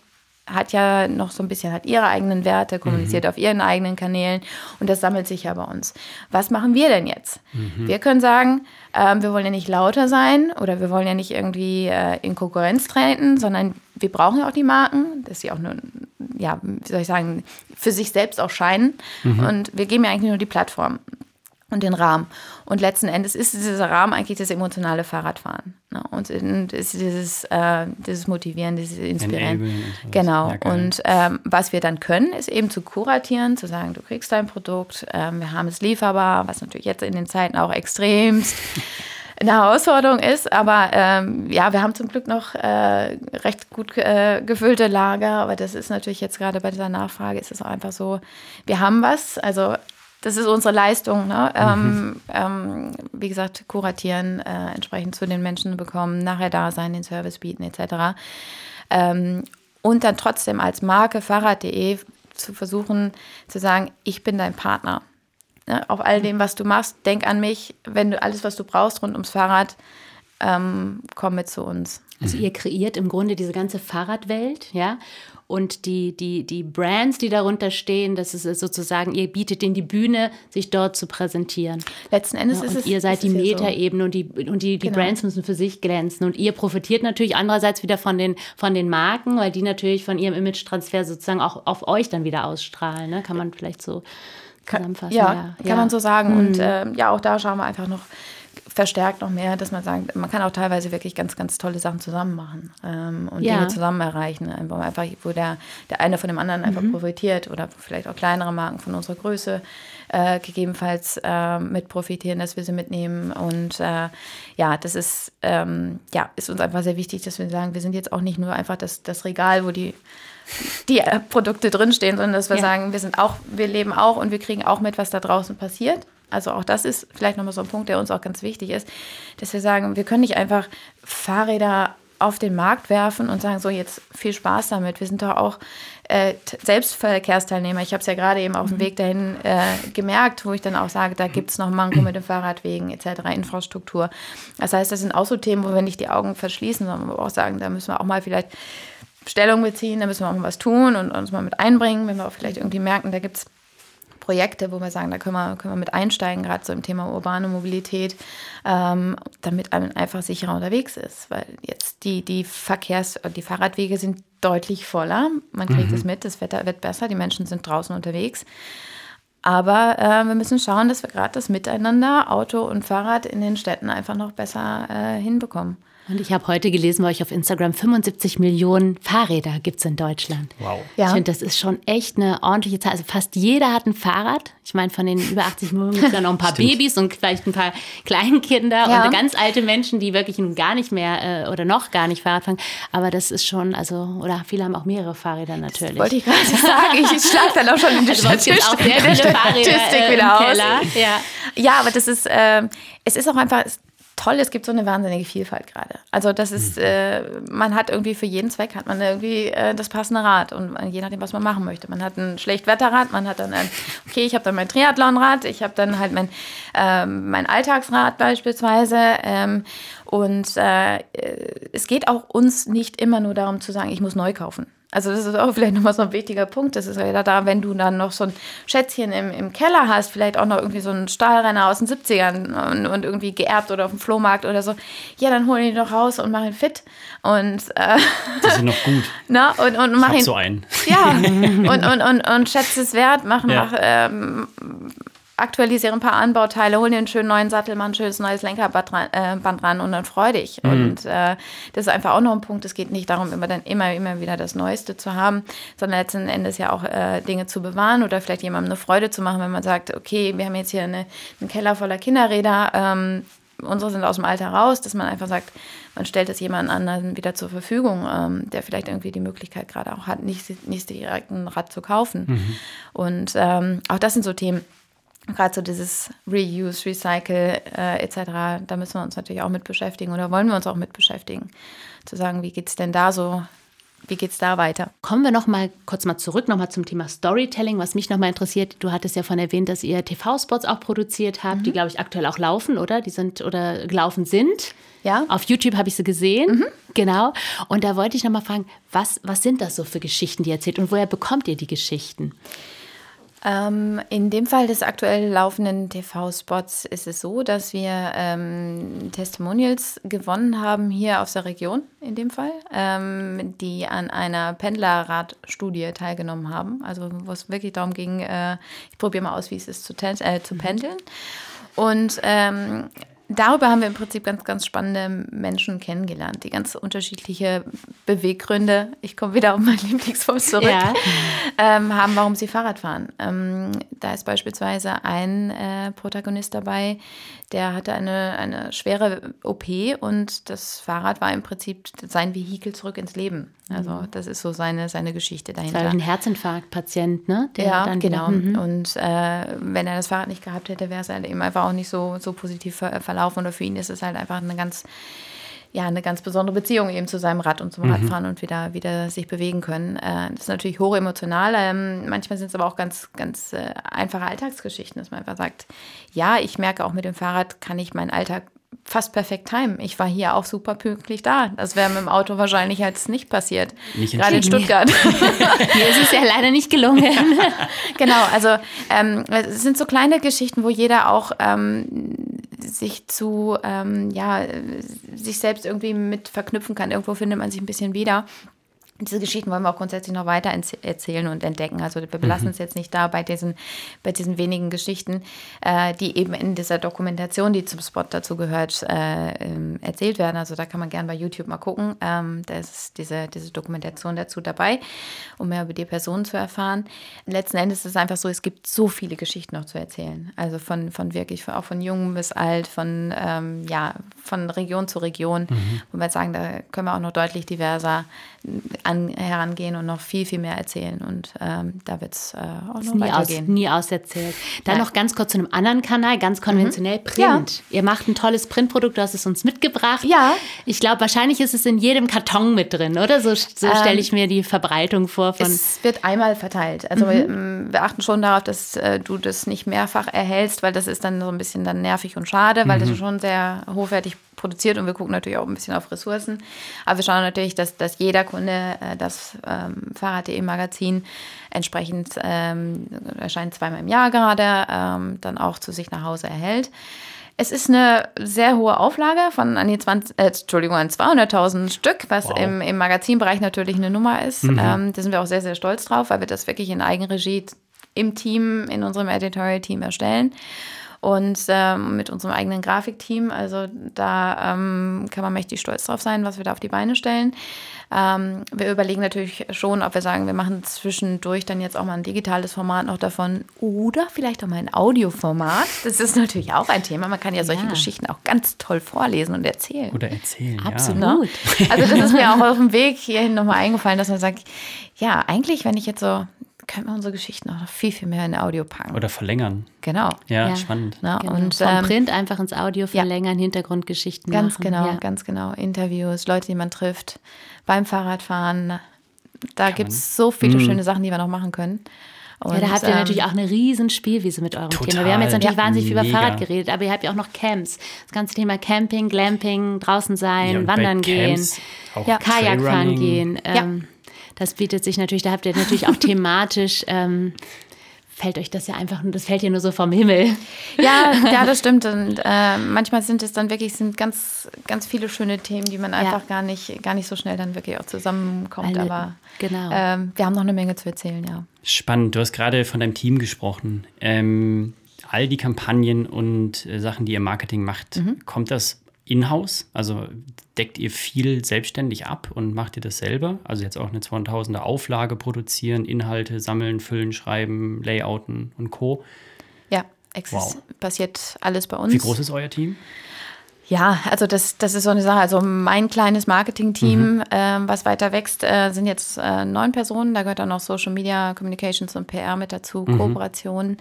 S1: hat ja noch so ein bisschen, hat ihre eigenen Werte, kommuniziert mhm. auf ihren eigenen Kanälen und das sammelt sich ja bei uns. Was machen wir denn jetzt? Mhm. Wir können sagen, ähm, wir wollen ja nicht lauter sein oder wir wollen ja nicht irgendwie äh, in Konkurrenz treten, sondern wir brauchen ja auch die Marken, dass sie auch nur, ja, wie soll ich sagen, für sich selbst auch scheinen mhm. und wir geben ja eigentlich nur die Plattform und den Rahmen. Und letzten Endes ist dieser Rahmen eigentlich das emotionale Fahrradfahren. Ne? Und ist dieses, äh, dieses Motivieren, dieses Inspirieren. Genau. Ja, und ähm, was wir dann können, ist eben zu kuratieren, zu sagen, du kriegst dein Produkt, ähm, wir haben es lieferbar, was natürlich jetzt in den Zeiten auch extremst eine Herausforderung ist. Aber ähm, ja, wir haben zum Glück noch äh, recht gut äh, gefüllte Lager. Aber das ist natürlich jetzt gerade bei dieser Nachfrage, ist es auch einfach so, wir haben was. Also das ist unsere Leistung. Ne? Mhm. Ähm, ähm, wie gesagt, kuratieren, äh, entsprechend zu den Menschen bekommen, nachher da sein, den Service bieten etc. Ähm, und dann trotzdem als Marke Fahrrad.de zu versuchen zu sagen, ich bin dein Partner. Ne? Auf all dem, was du machst, denk an mich. Wenn du alles, was du brauchst rund ums Fahrrad, ähm, komm mit zu uns.
S4: Also ihr kreiert im Grunde diese ganze Fahrradwelt, ja. Und die, die, die Brands, die darunter stehen, das ist sozusagen, ihr bietet ihnen die Bühne, sich dort zu präsentieren.
S1: Letzten Endes
S4: Ja,
S1: ist
S4: und
S1: es.
S4: ihr seid die
S1: ja so.
S4: Metaebene und die, und die, die
S1: Genau.
S4: Brands müssen für sich glänzen. Und ihr profitiert natürlich andererseits wieder von den, von den Marken, weil die natürlich von ihrem Image-Transfer sozusagen auch auf euch dann wieder ausstrahlen. Ne? Kann man vielleicht so zusammenfassen.
S1: Ja, kann man so sagen. Und
S4: Mhm.
S1: ähm, ja, auch da schauen wir einfach noch verstärkt noch mehr, dass man sagt, man kann auch teilweise wirklich ganz, ganz tolle Sachen zusammen machen ähm, und
S4: Ja.
S1: Dinge zusammen erreichen, wo, einfach, wo der, der eine von dem anderen einfach
S4: Mhm.
S1: profitiert oder vielleicht auch kleinere Marken von unserer Größe äh, gegebenenfalls äh, mit profitieren, dass wir sie mitnehmen. Und äh, ja, das ist, ähm, ja, ist uns einfach sehr wichtig, dass wir sagen, wir sind jetzt auch nicht nur einfach das, das Regal, wo die die äh, Produkte drinstehen, sondern dass wir
S4: Ja.
S1: sagen, wir sind auch, wir leben auch und wir kriegen auch mit, was da draußen passiert. Also auch das ist vielleicht nochmal so ein Punkt, der uns auch ganz wichtig ist, dass wir sagen, wir können nicht einfach Fahrräder auf den Markt werfen und sagen, so jetzt viel Spaß damit. Wir sind doch auch äh, t- Selbstverkehrsteilnehmer. Ich habe es ja gerade eben auf dem Weg dahin äh, gemerkt, wo ich dann auch sage, da gibt es noch Manko mit den Fahrradwegen etc., Infrastruktur. Das heißt, das sind auch so Themen, wo wir nicht die Augen verschließen, sondern wo wir auch sagen, da müssen wir auch mal vielleicht Stellung beziehen, da müssen wir auch mal was tun und uns mal mit einbringen, wenn wir auch vielleicht irgendwie merken, da gibt es Projekte, wo wir sagen, da können wir, können wir mit einsteigen, gerade so im Thema urbane Mobilität, ähm, damit man einfach sicherer unterwegs ist. Weil jetzt die, die Verkehrs-, die Fahrradwege sind deutlich voller. Man kriegt es mit, das Wetter wird besser, die Menschen sind draußen unterwegs. Aber äh, wir müssen schauen, dass wir gerade das Miteinander, Auto und Fahrrad in den Städten einfach noch besser äh, hinbekommen.
S4: Und ich habe heute gelesen bei euch auf Instagram, 75 Millionen Fahrräder gibt es in Deutschland.
S3: Wow.
S1: Ja.
S4: Ich finde, das ist schon echt eine ordentliche Zahl. Also fast jeder hat ein Fahrrad. Ich meine, von den über 80 Millionen gibt es ja noch ein paar
S3: Stimmt.
S4: Babys und vielleicht ein paar Kleinkinder
S1: Ja.
S4: und ganz alte Menschen, die wirklich nun gar nicht mehr äh, oder noch gar nicht Fahrrad fahren. Aber das ist schon, also, oder viele haben auch mehrere Fahrräder natürlich.
S1: Wollte ich gerade sagen, ich, schlage dann auch schon in die
S4: also es auch sehr
S1: Statistik-
S4: viele Fahrräder
S1: Statistik
S4: äh, im
S1: wieder aus.
S4: Keller. Ja.
S1: Ja, aber das ist, ähm, es ist auch einfach toll, es gibt so eine wahnsinnige Vielfalt gerade. Also das ist, äh, man hat irgendwie für jeden Zweck hat man irgendwie äh, das passende Rad und je nachdem, was man machen möchte. Man hat ein Schlechtwetterrad, man hat dann ein, okay, ich habe dann mein Triathlonrad, ich habe dann halt mein, ähm, mein Alltagsrad beispielsweise ähm, und äh, es geht auch uns nicht immer nur darum zu sagen, ich muss neu kaufen. Also das ist auch vielleicht nochmal so ein wichtiger Punkt. Das ist ja da, wenn du dann noch so ein Schätzchen im, im Keller hast, vielleicht auch noch irgendwie so einen Stahlrenner aus den 70ern und, und irgendwie geerbt oder auf dem Flohmarkt oder so, ja, dann hol ihn doch raus und mach ihn fit. Und, äh,
S3: Die sind noch gut.
S1: na, und, und
S3: Ich
S1: mach
S3: hab
S1: ihn.
S3: so einen.
S1: Ja, und, und, und, und schätze es wert, mach,
S3: Ja.
S1: mach, ähm, aktualisiere ein paar Anbauteile, hol dir einen schönen neuen Sattel, mach ein schönes neues Lenkerband ran, äh, Band ran und dann freu dich. Und äh, das ist einfach auch noch ein Punkt. Es geht nicht darum, immer dann immer, immer wieder das Neueste zu haben, sondern letzten Endes ja auch äh, Dinge zu bewahren oder vielleicht jemandem eine Freude zu machen, wenn man sagt, okay, wir haben jetzt hier eine, einen Keller voller Kinderräder, ähm, unsere sind aus dem Alter raus, dass man einfach sagt, man stellt es jemand anderen wieder zur Verfügung, ähm, der vielleicht irgendwie die Möglichkeit gerade auch hat, nicht, nicht direkt ein Rad zu kaufen. Und ähm, auch das sind so Themen, gerade so dieses Reuse, Recycle äh, etc., da müssen wir uns natürlich auch mit beschäftigen oder wollen wir uns auch mit beschäftigen. Zu sagen, wie geht es denn da so, wie geht es da weiter?
S4: Kommen wir noch mal kurz mal zurück, noch mal zum Thema Storytelling, was mich noch mal interessiert. Du hattest ja von erwähnt, dass ihr TV-Spots auch produziert habt, die, glaube ich, aktuell auch laufen, oder? Die sind oder gelaufen sind.
S1: Ja.
S4: Auf YouTube habe ich sie gesehen. Genau. Und da wollte ich noch mal fragen, was, was sind das so für Geschichten, die ihr erzählt und woher bekommt ihr die Geschichten?
S1: Ähm, in dem Fall des aktuell laufenden TV-Spots ist es so, dass wir ähm, Testimonials gewonnen haben hier aus der Region in dem Fall, ähm, die an einer Pendlerradstudie teilgenommen haben. Also wo es wirklich darum ging, äh, ich probiere mal aus, wie es ist zu, äh, zu pendeln. Und ähm, darüber haben wir im Prinzip ganz, ganz spannende Menschen kennengelernt, die ganz unterschiedliche Beweggründe, ich komme wieder auf mein Lieblingswort zurück,
S4: Ja.
S1: ähm, haben, warum sie Fahrrad fahren. Ähm, da ist beispielsweise ein äh, Protagonist dabei, der hatte eine, eine schwere OP und das Fahrrad war im Prinzip sein Vehikel zurück ins Leben. Also das ist so seine, seine Geschichte
S4: Das war
S1: dahinter.
S4: ein Herzinfarktpatient, ne? Der
S1: Ja,
S4: dann
S1: genau.
S4: Mhm.
S1: Und äh, wenn er das Fahrrad nicht gehabt hätte, wäre es halt eben einfach auch nicht so, so positiv ver verlaufen. Oder für ihn ist es halt einfach eine ganz, ja, eine ganz besondere Beziehung eben zu seinem Rad und zum Radfahren und wieder, wieder sich bewegen können. Äh, das ist natürlich hoch emotional. Ähm, manchmal sind es aber auch ganz, ganz äh, einfache Alltagsgeschichten, dass man einfach sagt, ja, ich merke auch mit dem Fahrrad kann ich meinen Alltag fast perfekt time. Ich war hier auch super pünktlich da. Das wäre mit dem Auto wahrscheinlich jetzt nicht passiert.
S3: Nicht in
S1: Gerade in Stuttgart.
S4: Mir ist es ja leider nicht gelungen.
S1: genau, also ähm, es sind so kleine Geschichten, wo jeder auch ähm, sich zu, ähm, ja, sich selbst irgendwie mit verknüpfen kann. Irgendwo findet man sich ein bisschen wieder diese Geschichten wollen wir auch grundsätzlich noch weiter erzählen und entdecken. Also wir belassen mhm. es jetzt nicht da bei diesen, bei diesen wenigen Geschichten, äh, die eben in dieser Dokumentation, die zum Spot dazu gehört, äh, ähm, erzählt werden. Also da kann man gerne bei YouTube mal gucken. Ähm, da ist diese, diese Dokumentation dazu dabei, um mehr über die Person zu erfahren. Letzten Endes ist es einfach so, es gibt so viele Geschichten noch zu erzählen. Also von, von wirklich, auch von jung bis alt, von, ähm, ja, von Region zu Region. Mhm. Und wir sagen, da können wir auch noch deutlich diverser an, herangehen und noch viel, viel mehr erzählen. Und ähm, da wird es äh, auch noch
S4: nie
S1: weitergehen.
S4: Aus, nie auserzählt. Dann ja. noch ganz kurz zu einem anderen Kanal, ganz konventionell, mhm. Print. Ja. Ihr macht ein tolles Printprodukt, du hast es uns mitgebracht.
S1: Ja.
S4: Ich glaube, wahrscheinlich ist es in jedem Karton mit drin, oder? So, so ähm, stelle ich mir die Verbreitung vor. Von
S1: es wird einmal verteilt. Also mhm. wir, ähm, wir, achten schon darauf, dass äh, du das nicht mehrfach erhältst, weil das ist dann so ein bisschen dann nervig und schade, weil mhm. das schon sehr hochwertig produziert und wir gucken natürlich auch ein bisschen auf Ressourcen. Aber wir schauen natürlich, dass, dass jeder Kunde äh, das ähm, Fahrrad.de Magazin entsprechend ähm, erscheint zweimal im Jahr gerade, ähm, dann auch zu sich nach Hause erhält. Es ist eine sehr hohe Auflage von an die 20, äh, Entschuldigung, an 200.000 Stück, was wow. im, im Magazinbereich natürlich eine Nummer ist. Mhm. Ähm, da sind wir auch sehr, sehr stolz drauf, weil wir das wirklich in Eigenregie im Team, in unserem Editorial-Team erstellen und ähm, mit unserem eigenen Grafikteam. Also da ähm, kann man mächtig stolz drauf sein, was wir da auf die Beine stellen. Ähm, wir überlegen natürlich schon, ob wir sagen, wir machen zwischendurch dann jetzt auch mal ein digitales Format noch davon oder vielleicht auch mal ein Audioformat. Das ist natürlich auch ein Thema. Man kann ja solche ja. Geschichten auch ganz toll vorlesen und erzählen.
S3: Oder erzählen,
S4: Absolut.
S3: Ja.
S1: Also das ist mir auch auf dem Weg hierhin nochmal eingefallen, dass man sagt, ja, eigentlich, wenn ich jetzt so können wir unsere Geschichten auch noch viel, viel mehr in Audio packen.
S3: Oder verlängern.
S1: Genau.
S3: Ja, ja. spannend.
S4: Ja, genau. Und, Vom ähm, Print einfach ins Audio verlängern, ja. Hintergrundgeschichten
S1: ganz
S4: machen.
S1: Genau, ja. ganz genau. Interviews, Leute, die man trifft, beim Fahrradfahren. Da gibt es so viele mhm. schöne Sachen, die wir noch machen können.
S4: Und, ja, da habt ihr ähm, natürlich auch eine riesen Spielwiese mit eurem total. Thema. Wir haben jetzt natürlich ja, wahnsinnig viel über Fahrrad geredet, aber ihr habt ja auch noch Camps. Das ganze Thema Camping, Glamping, draußen sein, ja, wandern gehen, ja. Kajak fahren gehen. Ähm, das bietet sich natürlich, da habt ihr natürlich auch thematisch. Ähm, fällt euch das ja einfach, das fällt ja nur so vom Himmel.
S1: Ja, ja, das stimmt. Und äh, manchmal sind es dann wirklich sind ganz, ganz viele schöne Themen, die man ja. einfach gar nicht, gar nicht so schnell dann wirklich auch zusammenkommt. Eine, Aber genau. Ähm, wir haben noch eine Menge zu erzählen, ja.
S3: Spannend. Du hast gerade von deinem Team gesprochen. Ähm, all die Kampagnen und äh, Sachen, die ihr Marketing macht, mhm. kommt das in-house? Also deckt ihr viel selbstständig ab und macht ihr das selber? Also jetzt auch eine 2000er Auflage produzieren, Inhalte sammeln, füllen, schreiben, Layouten und Co.
S1: Ja, wow. passiert alles bei uns.
S3: Wie groß ist euer Team?
S1: Ja, also das, das ist so eine Sache. Also mein kleines Marketing-Team, mhm. ähm, was weiter wächst, äh, sind jetzt äh, neun Personen. Da gehört dann noch Social Media, Communications und PR mit dazu, mhm. Kooperationen.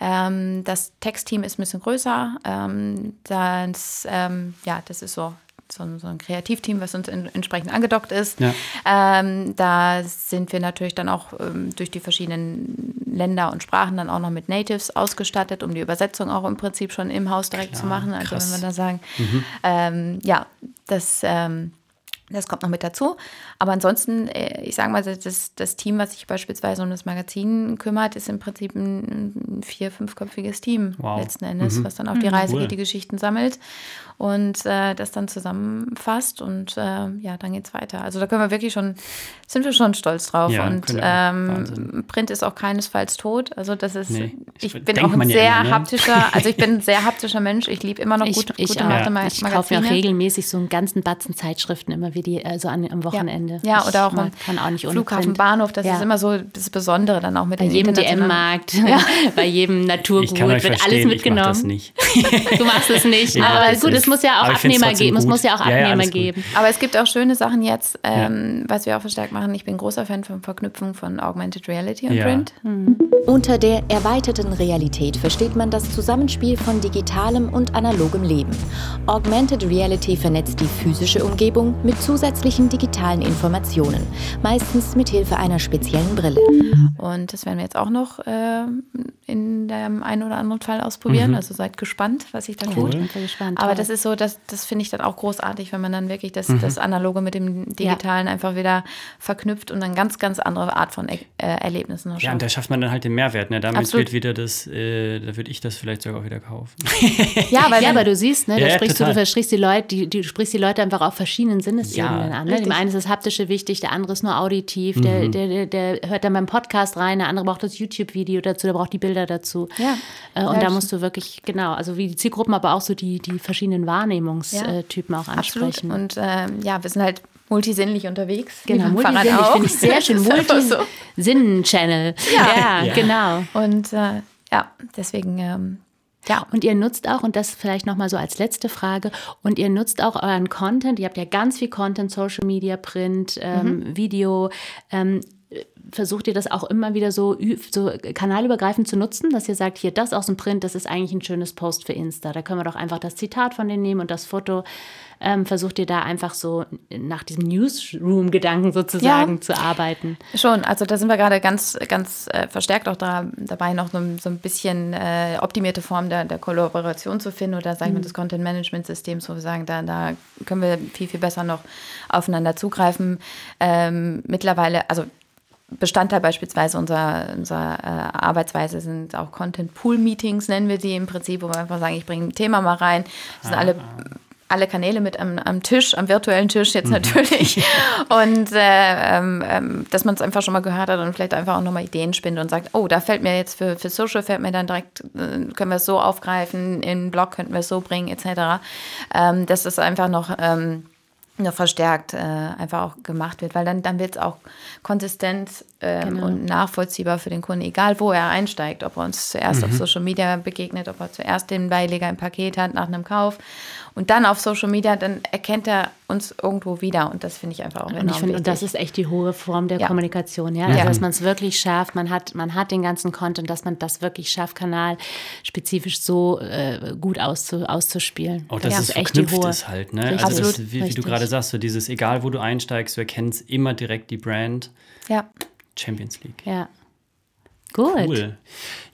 S1: Ähm, das Textteam ist ein bisschen größer. Ähm, das, ähm, ja, das ist so so ein, so ein Kreativteam, was uns in, entsprechend angedockt ist. Ja. Ähm, da sind wir natürlich dann auch ähm, durch die verschiedenen Länder und Sprachen dann auch noch mit Natives ausgestattet, um die Übersetzung auch im Prinzip schon im Haus direkt Klar, zu machen. Also krass. wenn wir da sagen, mhm. ähm, ja, das ähm, das kommt noch mit dazu. Aber ansonsten, äh, ich sage mal, das, das Team, was sich beispielsweise um das Magazin kümmert, ist im Prinzip ein vier-, fünfköpfiges Team wow. letzten Endes, mhm. was dann auf die mhm. Reise cool. geht, die Geschichten sammelt und äh, das dann zusammenfasst und äh, ja, dann geht's weiter. Also da können wir wirklich schon, sind wir schon stolz drauf. Ja, und ähm, Print ist auch keinesfalls tot. Also das ist, nee, ich bin auch ein sehr ja immer, ne? haptischer, also ich bin ein sehr haptischer Mensch. Ich liebe immer noch
S4: ich,
S1: gut,
S4: ich gute
S1: ja.
S4: Ich kaufe mir auch regelmäßig so einen ganzen Batzen Zeitschriften immer wie die, also an, am Wochenende.
S1: Ja, ja oder auch mal kann auch nicht Flughafen, Print. Bahnhof, das ist immer so das Besondere dann auch mit
S4: Bei jedem DM-Markt, bei jedem Naturgut wird alles mitgenommen. Ich mach das nicht. du machst es nicht. Aber gut, es muss ja auch Abnehmer geben. Es muss ja auch Abnehmer ja, geben.
S1: Aber es gibt auch schöne Sachen jetzt, ähm, ja. was wir auch verstärkt machen. Ich bin großer Fan von Verknüpfung von Augmented Reality und ja. Print. Mhm.
S2: Unter der erweiterten Realität versteht man das Zusammenspiel von digitalem und analogem Leben. Augmented Reality vernetzt die physische Umgebung mit zusätzlichen digitalen Informationen, meistens mit Hilfe einer speziellen Brille.
S1: Und das werden wir jetzt auch noch äh, in dem einen oder anderen Fall ausprobieren. Also seid gespannt, was sich da tut.
S4: Bin voll gespannt.
S1: Aber das ist so, das, das finde ich dann auch großartig, wenn man dann wirklich das, das Analoge mit dem Digitalen einfach wieder verknüpft und dann ganz, ganz andere Art von äh, Erlebnissen noch
S3: Ja, und da
S1: schafft.
S3: man dann halt den Mehrwert. Ne? Damit
S1: Absolut.
S3: wird wieder das, äh, da würde ich das vielleicht sogar auch wieder kaufen.
S1: Ja, weil
S4: ja, aber du siehst, ne,
S3: Ja,
S4: da
S3: ja,
S4: sprichst du, du sprichst die Leute, die, die, sprichst die Leute einfach auf verschiedenen Sinnesebenen
S3: Ja.
S4: an. Ne? Dem einen ist das Haptische wichtig, der andere ist nur auditiv, der, der, der, der hört dann beim Podcast rein, der andere braucht das YouTube-Video dazu, der braucht die Bilder dazu.
S1: Ja.
S4: Äh, und
S1: Ja,
S4: da musst du wirklich, genau, also wie die Zielgruppen, aber auch so die, die verschiedenen Wahrnehmungstypen auch
S1: Absolut.
S4: ansprechen.
S1: Und ähm, ja, wir sind halt multisinnlich unterwegs.
S4: Genau, multisinnlich
S1: auch.
S4: finde ich sehr schön.
S1: Einfach so.
S4: Multisinnen-Channel. Ja,
S3: Ja.
S4: genau.
S1: Und äh, ja, deswegen, ähm, ja.
S4: Und ihr nutzt auch, und das vielleicht nochmal so als letzte Frage, und ihr nutzt auch euren Content, ihr habt ja ganz viel Content, Social Media, Print, ähm, Video. Ähm, versucht ihr das auch immer wieder so, so kanalübergreifend zu nutzen, dass ihr sagt, hier das aus dem Print, das ist eigentlich ein schönes Post für Insta. Da können wir doch einfach das Zitat von denen nehmen und das Foto. Ähm, versucht ihr da einfach so nach diesem Newsroom-Gedanken sozusagen
S1: Ja.
S4: zu arbeiten?
S1: Schon, also da sind wir gerade ganz, ganz äh, verstärkt auch da, dabei, noch so, ein- so ein bisschen äh, optimierte Form der, der Kollaboration zu finden oder sag ich mal des Content-Management-Systems, wo wir sagen, da, da können wir viel, viel besser noch aufeinander zugreifen. Ähm, mittlerweile, also Bestandteil beispielsweise unserer, unserer äh, Arbeitsweise sind auch Content-Pool-Meetings, nennen wir die im Prinzip, wo wir einfach sagen, ich bringe ein Thema mal rein. Das sind alle, alle Kanäle mit am, am Tisch, am virtuellen Tisch jetzt natürlich. und äh, ähm, ähm, dass man es einfach schon mal gehört hat und vielleicht einfach auch nochmal Ideen spinnt und sagt, oh, da fällt mir jetzt für, für Social, fällt mir dann direkt, äh, können wir es so aufgreifen, in den Blog könnten wir es so bringen, etc. Ähm, das einfach noch... Ähm, noch verstärkt äh, einfach auch gemacht wird, weil dann, dann wird es auch konsistent ähm,
S4: Genau.
S1: und nachvollziehbar für den Kunden, egal wo er einsteigt, ob er uns zuerst auf Social Media begegnet, ob er zuerst den Beileger im Paket hat nach einem Kauf und dann auf Social Media, dann erkennt er uns irgendwo wieder und das finde ich einfach auch
S4: Und
S1: enorm
S4: ich finde, und das
S1: wichtig.
S4: ist echt die hohe Form der
S1: Ja.
S4: Kommunikation, ja. Also,
S1: Ja.
S4: dass man es wirklich schafft, man hat, man hat den ganzen Content, dass man das wirklich schafft, kanalspezifisch so äh, gut auszu, auszuspielen.
S3: Auch dass
S1: Ja.
S3: es
S4: ist echt die hohe.
S3: ist halt, ne?
S4: Richtig.
S3: Also das,
S1: Absolut,
S3: wie, wie du gerade sagst, so dieses, egal wo du einsteigst, du erkennst immer direkt die Brand
S1: ja.
S3: Champions League.
S4: Ja. Gut.
S3: Cool.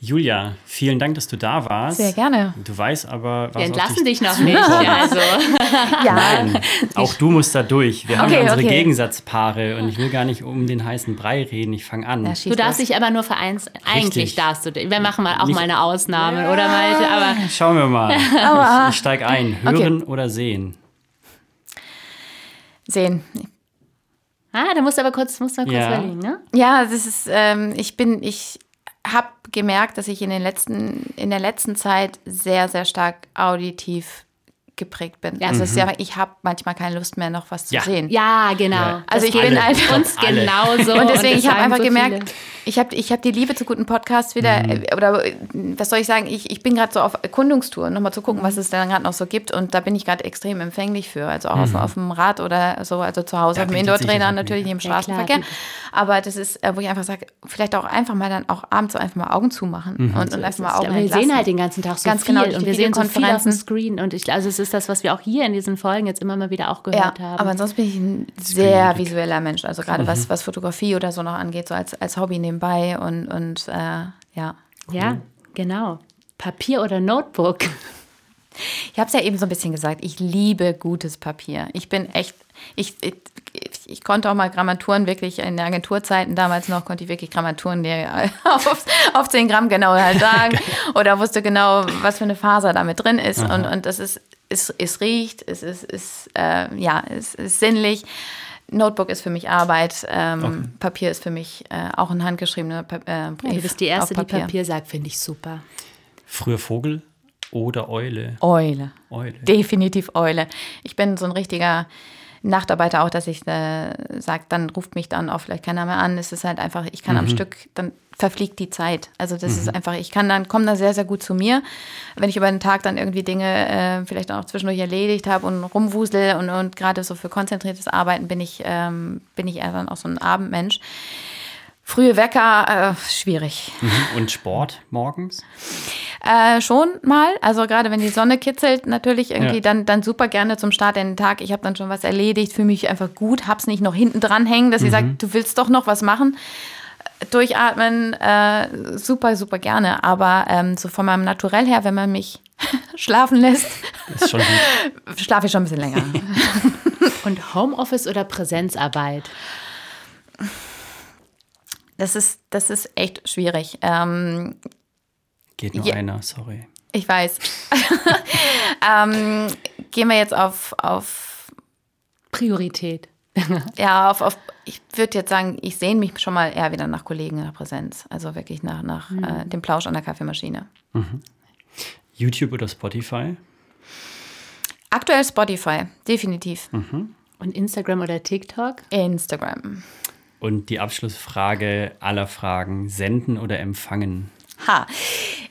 S3: Julia, vielen Dank, dass du da warst.
S1: Sehr gerne.
S3: Du weißt aber, was
S4: Wir entlassen dich noch nicht. Ja, also.
S1: Ja,
S3: Nein, auch du musst da durch. Wir haben
S1: Okay,
S3: ja unsere
S1: okay.
S3: Gegensatzpaare und ich will gar nicht um den heißen Brei reden. Ich fange an.
S1: Ja,
S4: Du darfst dich aber nur vereins. Eigentlich darfst du. Wir machen mal auch
S3: Nicht-
S4: mal eine Ausnahme, oder Malte? Aber
S3: Schauen wir mal. Ich, ich steige ein. Hören
S1: Okay.
S3: oder sehen?
S1: sehen.
S4: Ah, da musst du aber kurz, musst du mal kurz
S3: Ja.
S4: überlegen, ne?
S1: Ja, das ist, ähm, ich bin, ich habe gemerkt, dass ich in den letzten, in der letzten Zeit sehr, sehr stark auditiv geprägt bin.
S4: Ja.
S1: Also es ist ja, ich habe manchmal keine Lust mehr, noch was zu
S3: Ja.
S1: sehen.
S4: Ja, genau.
S3: Ja.
S1: Also
S4: Das
S1: ich bin einfach
S4: uns genauso.
S1: und deswegen,
S4: das
S1: ich habe einfach
S4: so
S1: gemerkt,
S4: viele.
S1: ich habe ich hab die Liebe zu guten Podcasts wieder, äh, oder äh, was soll ich sagen, ich, ich bin gerade so auf Erkundungstour, nochmal zu gucken, was es dann gerade noch so gibt. Und da bin ich gerade extrem empfänglich für. Also auch auf, auf dem Rad oder so, also zu Hause auf dem Indoor-Trainer, natürlich nicht im
S4: Ja, klar,
S1: Straßenverkehr.
S4: bietet.
S1: Aber das ist, äh, wo ich einfach sage, vielleicht auch einfach mal dann auch abends so einfach mal Augen zumachen und, und einfach mal Augen
S4: wir sehen halt den ganzen Tag so
S1: Ganz
S4: viel
S1: genau,
S4: und wir sehen so viel auf dem
S1: Videokonferenzen.
S4: Screen und ich, also es ist das, was wir auch hier in diesen Folgen jetzt immer mal wieder auch
S1: Ja,
S4: gehört haben.
S1: aber ansonsten bin ich ein sehr visueller Mensch. Also gerade was, was Fotografie oder so noch angeht, so als, als Hobby nebenbei und, und äh, ja.
S4: ja, genau. Papier oder Notebook.
S1: Ich habe es ja eben so ein bisschen gesagt, ich liebe gutes Papier. Ich bin echt, ich, ich, ich konnte auch mal Grammaturen wirklich in den Agenturzeiten damals noch, konnte ich wirklich Grammaturen auf, auf 10 Gramm genau halt sagen oder wusste genau, was für eine Faser da mit drin ist. Und, und das ist, es, es riecht, es ist, ist äh, ja, es ist sinnlich. Notebook ist für mich Arbeit, ähm, Papier ist für mich äh, auch ein handgeschriebener pa äh, Brief.
S4: Ja, du bist die Erste,
S1: auf
S4: die Papier sagt, finde ich super.
S3: Früher Vogel oder Eule?
S1: Eule.
S3: Eule.
S1: Definitiv Eule. Ich bin so ein richtiger Nachtarbeiter auch, dass ich äh, sage, dann ruft mich dann auch vielleicht keiner mehr an. Es ist halt einfach, ich kann am Stück, dann verfliegt die Zeit. Also das ist einfach, ich kann dann, komme da sehr, sehr gut zu mir. Wenn ich über den Tag dann irgendwie Dinge äh, vielleicht auch zwischendurch erledigt habe und rumwusel und, und gerade so für konzentriertes Arbeiten bin ich, ähm, bin ich eher dann auch so ein Abendmensch. Frühe Wecker, äh, schwierig.
S3: Mhm. Und Sport morgens?
S1: Äh, schon mal. Also gerade wenn die Sonne kitzelt, natürlich irgendwie
S3: Ja.
S1: dann, dann super gerne zum Start in den Tag. Ich habe dann schon was erledigt, fühle mich einfach gut, hab's nicht noch hinten dran hängen, dass sie sagt, du willst doch noch was machen. Durchatmen, äh, super, super gerne. Aber ähm, so von meinem Naturell her, wenn man mich schlafen lässt, schlafe ich schon ein bisschen länger.
S4: Und Homeoffice oder Präsenzarbeit?
S1: Das ist, das ist echt schwierig. Ähm,
S3: Geht nur
S1: Ja.
S3: einer, sorry.
S1: ich weiß. ähm, gehen wir jetzt auf, auf
S4: Priorität.
S1: Ja, auf, auf, ich würde jetzt sagen, ich sehne mich schon mal eher wieder nach Kollegen in der Präsenz. Also wirklich nach, nach äh, dem Plausch an der Kaffeemaschine.
S3: YouTube oder Spotify?
S1: Aktuell Spotify, definitiv.
S4: Und Instagram oder TikTok?
S1: Instagram.
S3: Und die Abschlussfrage aller Fragen: Senden oder empfangen?
S1: Ha.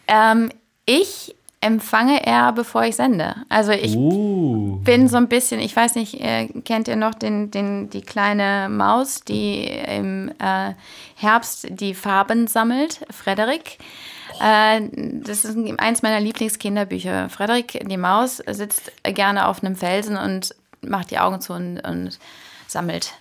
S1: Ähm, ich empfange eher, bevor ich sende. Also ich
S3: Uh.
S1: bin so ein bisschen, ich weiß nicht, äh, kennt ihr noch den, den, die kleine Maus, die im äh, Herbst die Farben sammelt? Frederik. Äh, das ist eins meiner Lieblingskinderbücher. Frederik, die Maus, sitzt gerne auf einem Felsen und macht die Augen zu und, und sammelt